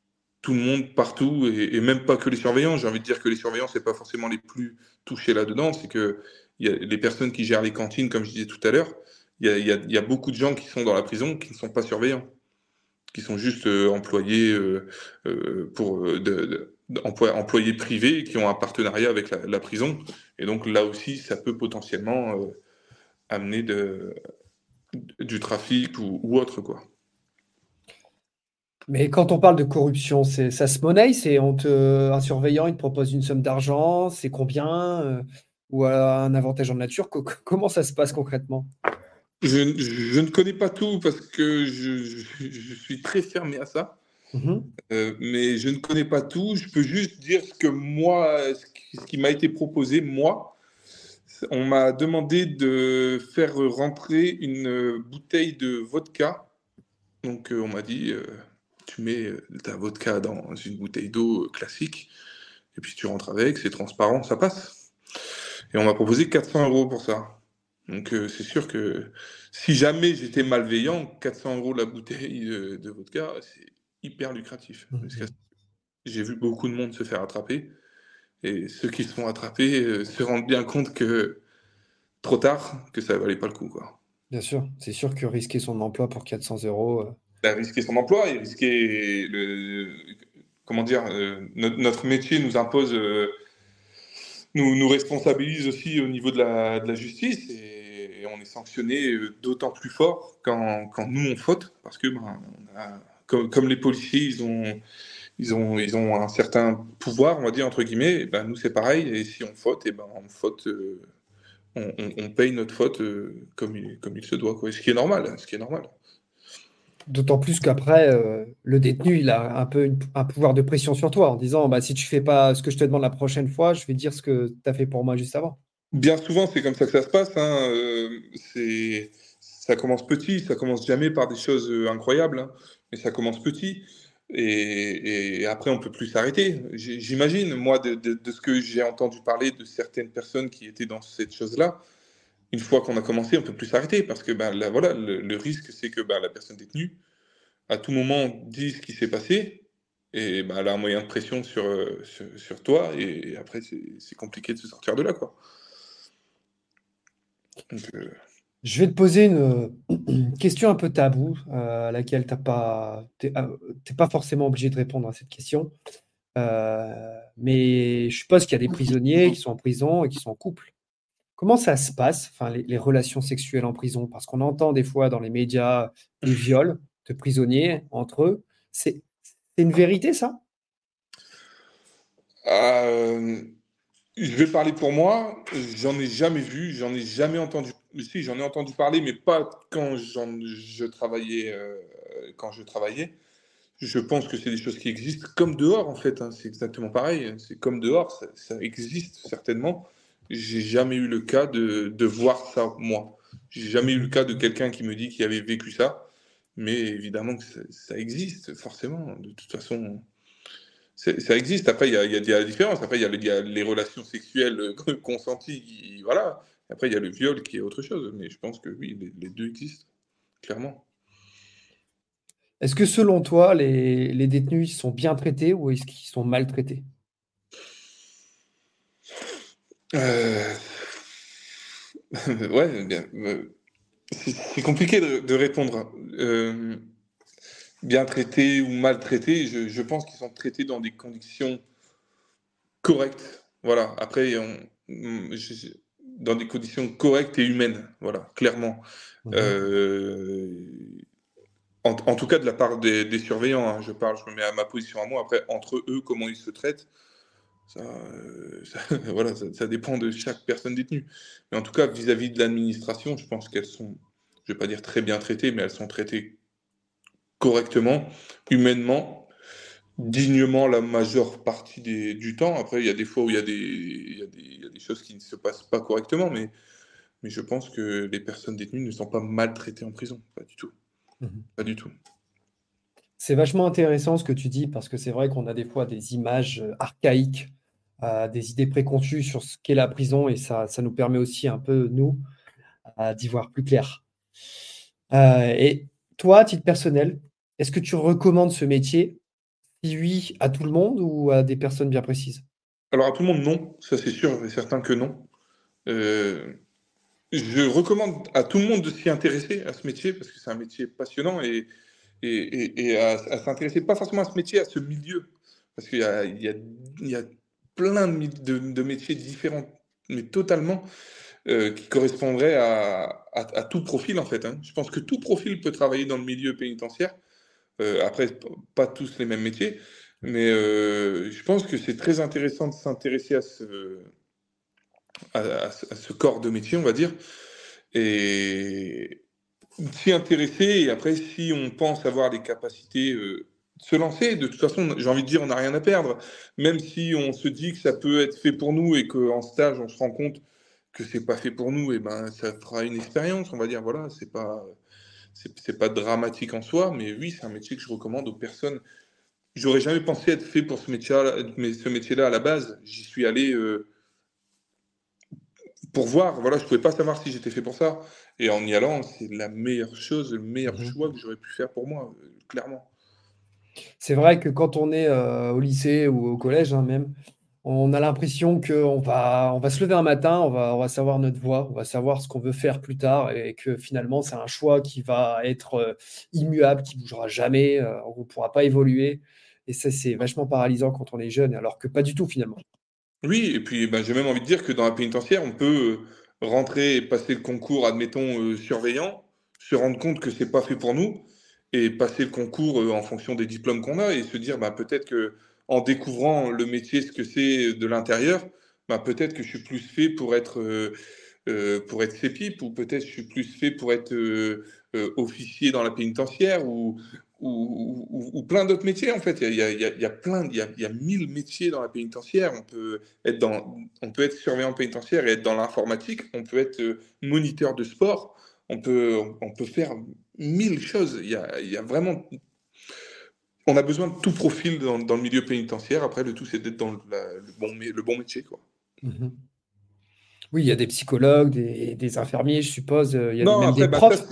tout le monde partout, et, même pas que les surveillants. J'ai envie de dire que les surveillants, c'est pas forcément les plus touchés là-dedans, c'est que les personnes qui gèrent les cantines, comme je disais tout à l'heure, il y, a, beaucoup de gens qui sont dans la prison qui ne sont pas surveillants qui sont juste euh, employés pour de, employés privés qui ont un partenariat avec la, prison. Et donc là aussi, ça peut potentiellement amener de, du trafic ou, autre quoi. Mais quand on parle de corruption, c'est ça se monnaie, c'est on te, un surveillant, il te propose une somme d'argent, c'est combien ou un avantage en nature. comment ça se passe concrètement? Je, ne connais pas tout parce que je, suis très fermé à ça. Mhm. Euh, mais je ne connais pas tout. Je peux juste dire ce que moi, ce qui, m'a été proposé, moi. On m'a demandé de faire rentrer une bouteille de vodka. Donc, euh, on m'a dit, euh, tu mets ta vodka dans une bouteille d'eau classique, et puis tu rentres avec, c'est transparent, ça passe. Et on m'a proposé 400 euros pour ça. Donc c'est sûr que si jamais j'étais malveillant, 400 euros la bouteille de, vodka, c'est hyper lucratif. Mmh. j'ai vu beaucoup de monde se faire attraper. Et ceux qui se font attraper euh, se rendent bien compte que trop tard, que ça valait pas le coup. Quoi. Bien sûr, c'est sûr que risquer son emploi pour 400 euros. Euh, bah, risquer son emploi et risquer le. Comment dire, notre, métier nous impose nous, nous responsabilise aussi au niveau de la, de la justice et, on est sanctionné euh, d'autant plus fort quand, quand, nous on faute parce que ben, comme, comme, les policiers ils ont, ils, ont, ils ont un certain pouvoir, on va dire entre guillemets, ben, nous c'est pareil et si on faute, et ben, on faute. Euh, on, on, paye notre faute euh, comme, il, comme il se doit, quoi. ce qui est normal. Ce qui est normal. D'autant plus qu'après, euh, le détenu, il a un peu un pouvoir de pression sur toi en disant bah, si tu fais pas ce que je te demande la prochaine fois, je vais dire ce que tu as fait pour moi juste avant. Bien souvent, c'est comme ça que ça se passe. Hein. Euh, ça commence petit, ça commence jamais par des choses incroyables, hein. Ça commence petit. Et, après, on peut plus s'arrêter. J'imagine, moi, de, ce que j'ai entendu parler de certaines personnes qui étaient dans cette chose-là, une fois qu'on a commencé, on peut plus s'arrêter parce que ben, voilà, le, risque, c'est que ben, la personne détenue, à tout moment, dise ce qui s'est passé et ben, elle a un moyen de pression sur, sur, toi et, après, c'est compliqué de se sortir de là. Quoi. Euh, Je vais te poser une, question un peu taboue, à laquelle tu pas, t'es, pas forcément obligé de répondre à cette question. mais je suppose qu'il y a des prisonniers qui sont en prison et qui sont en couple. Comment ça se passe, enfin, les, relations sexuelles en prison? Parce qu'on entend des fois dans les médias des viols de prisonniers entre eux. C'est une vérité, ça? Euh, Je vais parler pour moi. J'en ai jamais vu, j'en ai jamais entendu. Si, j'en ai entendu parler, mais pas quand je travaillais. Euh, quand je travaillais. Je pense que c'est des choses qui existent comme dehors, en fait. Hein. C'est exactement pareil. C'est comme dehors, ça, existe certainement j'ai jamais eu le cas de, de voir ça moi. J'ai jamais eu le cas de quelqu'un qui me dit qu'il avait vécu ça. Mais évidemment que ça, existe, forcément. De toute façon, ça existe. Après, il y a, y a, la différence. Après, il y, a les relations sexuelles consenties. voilà. Après, il y a le viol qui est autre chose. Mais je pense que oui, les, deux existent, clairement. Est-ce que selon toi, les, les détenus sont bien traités ou est-ce qu'ils sont maltraités? Euh, ouais, bien. Euh, c'est compliqué de, répondre. Euh, bien traités ou maltraités, je, je pense qu'ils sont traités dans des conditions correctes. Voilà. Après, dans des conditions correctes et humaines. Voilà, clairement. en, tout cas, de la part des, surveillants, hein, je parle, je me mets à ma position à moi. Après, entre eux, comment ils se traitent, ça, euh, voilà, ça, dépend de chaque personne détenue. Mais en tout cas, vis-à-vis de l'administration, je pense qu'elles sont, je vais pas dire très bien traitées, mais elles sont traitées correctement, humainement, dignement la majeure partie du temps. Après, il y a des fois où il y a des, il y a des, il y a des choses qui ne se passent pas correctement, mais, mais je pense que les personnes détenues ne sont pas maltraitées en prison, pas du tout. Mmh pas du tout. C'est vachement intéressant ce que tu dis parce que c'est vrai qu'on a des fois des images euh, archaïques, euh, des idées préconçues sur ce qu'est la prison et ça, ça nous permet aussi un peu, nous, d'y voir plus clair. Euh, et toi, à titre personnel, est-ce que tu recommandes ce métier Oui, à tout le monde ou à des personnes bien précises? Alors à tout le monde, non. Ça c'est sûr et certain que non. je recommande à tout le monde de s'y intéresser à ce métier parce que c'est un métier passionnant et, et, à, s'intéresser pas forcément à ce métier, à ce milieu. Parce qu'il y a, il y, a, plein de, de, métiers différents, mais totalement, euh, qui correspondraient à, à, tout profil, en fait. Hein. Je pense que tout profil peut travailler dans le milieu pénitentiaire. Euh, après, pas tous les mêmes métiers, mais euh, je pense que c'est très intéressant de s'intéresser à ce, corps de métier, on va dire. Et, s'y intéresser et après, si on pense avoir les capacités euh, se lancer, de toute façon, j'ai envie de dire, on n'a rien à perdre. Même si on se dit que ça peut être fait pour nous et qu'en stage, on se rend compte que c'est pas fait pour nous, et ben ça fera une expérience, on va dire, voilà, c'est pas, c'est pas dramatique en soi, mais oui, c'est un métier que je recommande aux personnes. J'aurais jamais pensé être fait pour ce métier-là, mais ce métier-là à la base. J'y suis allé euh, pour voir. Voilà, je pouvais pas savoir si j'étais fait pour ça. Et en y allant, c'est la meilleure chose, le meilleur mmh choix que j'aurais pu faire pour moi, euh, clairement. C'est vrai que quand on est euh, au lycée ou au collège, hein, même, on a l'impression qu'on va, on va se lever un matin, on va, on va savoir notre voie, on va savoir ce qu'on veut faire plus tard et que finalement, c'est un choix qui va être euh, immuable, qui bougera jamais, on ne pourra pas évoluer. Et ça, c'est vachement paralysant quand on est jeune, alors que pas du tout finalement. Oui, et puis ben, j'ai même envie de dire que dans la pénitentiaire, on peut rentrer et passer le concours, admettons, euh, surveillant, se rendre compte que c'est pas fait pour nous, et passer le concours euh, en fonction des diplômes qu'on a, et se dire bah, peut-être que en découvrant le métier, ce que c'est de l'intérieur, bah, peut-être que je suis plus fait pour être, euh, pour être CEPIP, ou peut-être je suis plus fait pour être officier dans la pénitentiaire, ou, ou, plein d'autres métiers en fait. Il y a, il y a, plein, il y a, y a mille métiers dans la pénitentiaire. On peut être dans, on peut être surveillant pénitentiaire et être dans l'informatique. On peut être euh, moniteur de sport. On peut, on peut faire mille choses. Il y a, il y a vraiment, on a besoin de tout profil dans, dans le milieu pénitentiaire. Après, le tout c'est d'être dans le, bon, le bon métier quoi. Mmh oui, il y a des psychologues, des, des infirmiers, je suppose. Il y a même des bah, profs.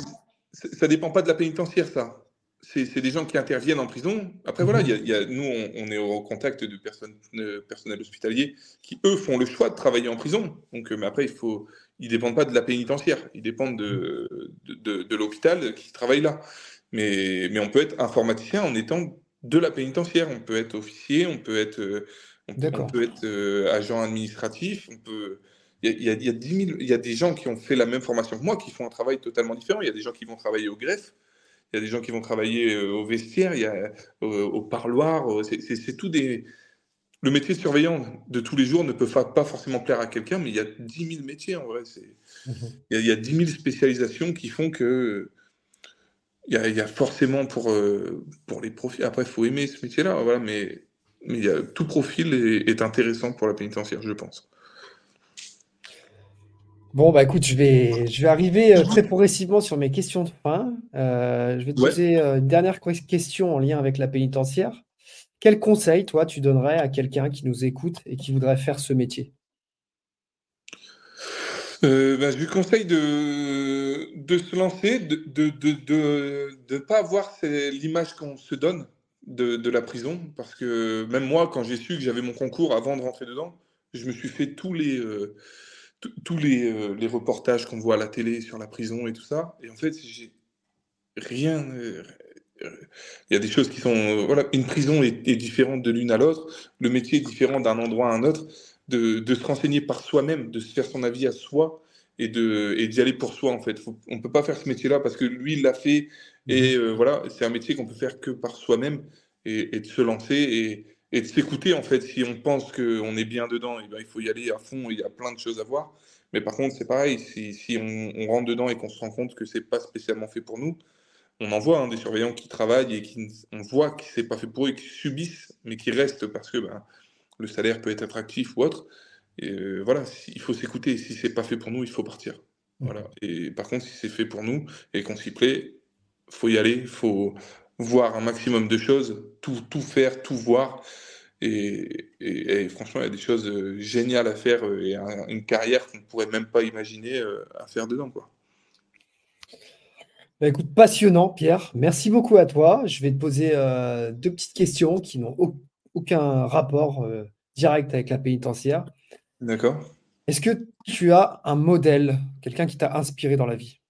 Ça, ça dépend pas de la pénitentiaire, ça c'est des gens qui interviennent en prison. Après, voilà, mhm. y a, nous, on, est au contact de personnes, personnels hospitaliers qui, eux, font le choix de travailler en prison. Donc, mais après, il faut, ils dépendent pas de la pénitentiaire, ils dépendent de, de, de, l'hôpital qui travaille là. Mais, mais on peut être informaticien en étant de la pénitentiaire. On peut être officier, on peut être, on, peut être euh, agent administratif, on peut. Il y, a, il, y a 10 000, il y a des gens qui ont fait la même formation que moi, qui font un travail totalement différent. Il y a des gens qui vont travailler au greffe, il y a des gens qui vont travailler euh, au vestiaire, il y a au, parloir. C'est tout des. Le métier de surveillant de tous les jours ne peut pas forcément plaire à quelqu'un, mais il y a 10 000 métiers en vrai. Mhm. Il, y a, il, y a, 10 000 spécialisations qui font que. Il y a, il y a forcément pour, euh, pour les profils. Après, il faut aimer ce métier-là, voilà, mais, mais il y a, tout profil est, est intéressant pour la pénitentiaire, je pense. Bon, bah écoute, je vais, je vais arriver euh, très progressivement sur mes questions de fin. Euh, je vais te poser une dernière question en lien avec la pénitentiaire. Quel conseil, toi, tu donnerais à quelqu'un qui nous écoute et qui voudrait faire ce métier? Bah, je lui conseille de, se lancer, de ne pas avoir l'image qu'on se donne de, la prison. Parce que même moi, quand j'ai su que j'avais mon concours avant de rentrer dedans, je me suis fait tous les, euh, les, reportages qu'on voit à la télé sur la prison et tout ça. Et en fait, j'ai rien. Euh, il y a des choses qui sont. Euh, voilà, une prison est, différente de l'une à l'autre. Le métier est différent d'un endroit à un autre. De, se renseigner par soi-même, de se faire son avis à soi et de et d'y aller pour soi en fait. on peut pas faire ce métier-là parce que lui il l'a fait et mmh. voilà, c'est un métier qu'on peut faire que par soi-même et, et, de se lancer et, et de s'écouter en fait. Si on pense qu'on est bien dedans, et eh ben, il faut y aller à fond. Il y a plein de choses à voir. Mais par contre, c'est pareil. Si, si on, rentre dedans et qu'on se rend compte que c'est pas spécialement fait pour nous, on en voit hein, des surveillants qui travaillent et qui on voit que c'est pas fait pour eux et qui subissent, mais qui restent parce que ben, le salaire peut être attractif ou autre. Et euh, voilà, il faut s'écouter. Si c'est pas fait pour nous, il faut partir. Voilà. Et par contre, si c'est fait pour nous et qu'on s'y plaît, faut y aller. Faut voir un maximum de choses, tout, tout faire, tout voir. Et, franchement, il y a des choses euh, géniales à faire euh, et une carrière qu'on ne pourrait même pas imaginer à faire dedans. Quoi. Bah, écoute, passionnant, Pierre. Merci beaucoup à toi. Je vais te poser deux petites questions qui n'ont aucun rapport direct avec la pénitentiaire. D'accord. Est-ce que tu as un modèle, quelqu'un qui t'a inspiré dans la vie?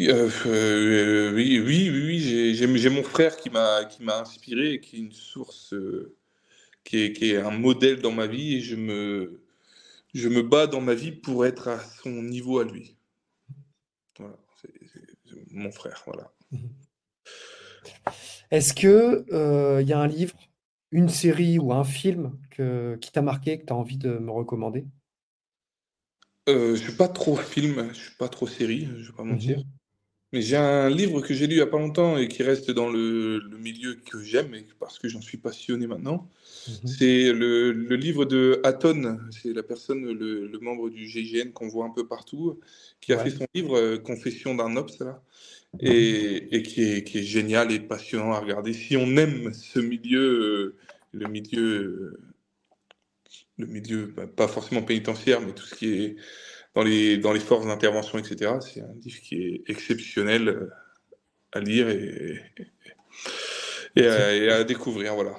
Euh, euh, oui, oui, oui, j'ai mon frère qui m'a qui m'a inspiré et qui est une source, euh, qui est, qui est un modèle dans ma vie et je me je me bats dans ma vie pour être à son niveau à lui. Voilà, c'est mon frère, voilà. Est-ce que il y a un livre, une série ou un film que, qui t'a marqué, que tu as envie de me recommander? je suis pas trop film, je suis pas trop série, je vais pas mentir. Mmh mais j'ai un livre que j'ai lu il n'y a pas longtemps et qui reste dans le, milieu que j'aime et parce que j'en suis passionné maintenant. Mhm. C'est le, livre de Hatton, c'est la personne, le, membre du GIGN qu'on voit un peu partout, qui a fait son livre euh, Confession d'un Ops, là, et, qui, est, qui, est, génial et passionnant à regarder. Si on aime ce milieu, euh, le milieu, euh, le milieu, bah, pas forcément pénitentiaire, mais tout ce qui est dans les, dans les forces d'intervention, etc. C'est un livre qui est exceptionnel euh, à lire et, et, à, découvrir. Voilà.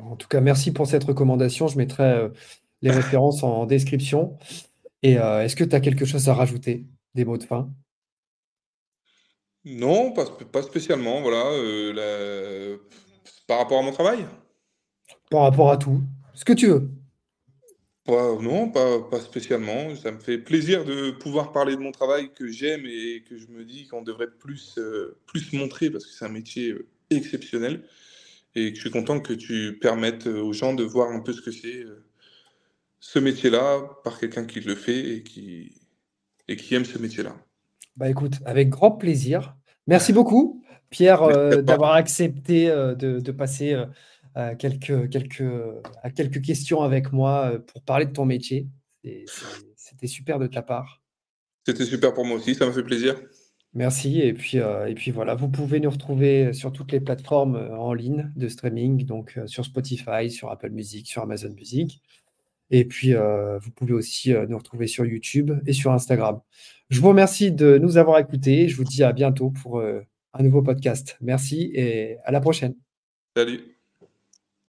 en tout cas, merci pour cette recommandation. Je mettrai les références en description. Et euh, est-ce que tu as quelque chose à rajouter Des mots de fin? Non, pas, pas spécialement. Voilà, Par rapport à mon travail? Par rapport à tout. Ce que tu veux non, pas, pas spécialement. Ça me fait plaisir de pouvoir parler de mon travail que j'aime et que je me dis qu'on devrait plus, euh, plus montrer parce que c'est un métier euh, exceptionnel et que je suis content que tu permettes aux gens de voir un peu ce que c'est euh, ce métier-là par quelqu'un qui le fait et qui, et qui aime ce métier-là. Bah écoute, avec grand plaisir. Merci beaucoup, Pierre, d'avoir accepté de, de passer à quelques, quelques, à quelques questions avec moi euh, pour parler de ton métier. C'était super de ta part. C'était super pour moi aussi, ça m'a fait plaisir. Merci. Et puis, euh, et puis voilà, vous pouvez nous retrouver sur toutes les plateformes euh, en ligne de streaming, donc sur Spotify, sur Apple Music, sur Amazon Music. Et puis, vous pouvez aussi nous retrouver sur YouTube et sur Instagram. Je vous remercie de nous avoir écoutés. Je vous dis à bientôt pour un nouveau podcast. Merci et à la prochaine. Salut.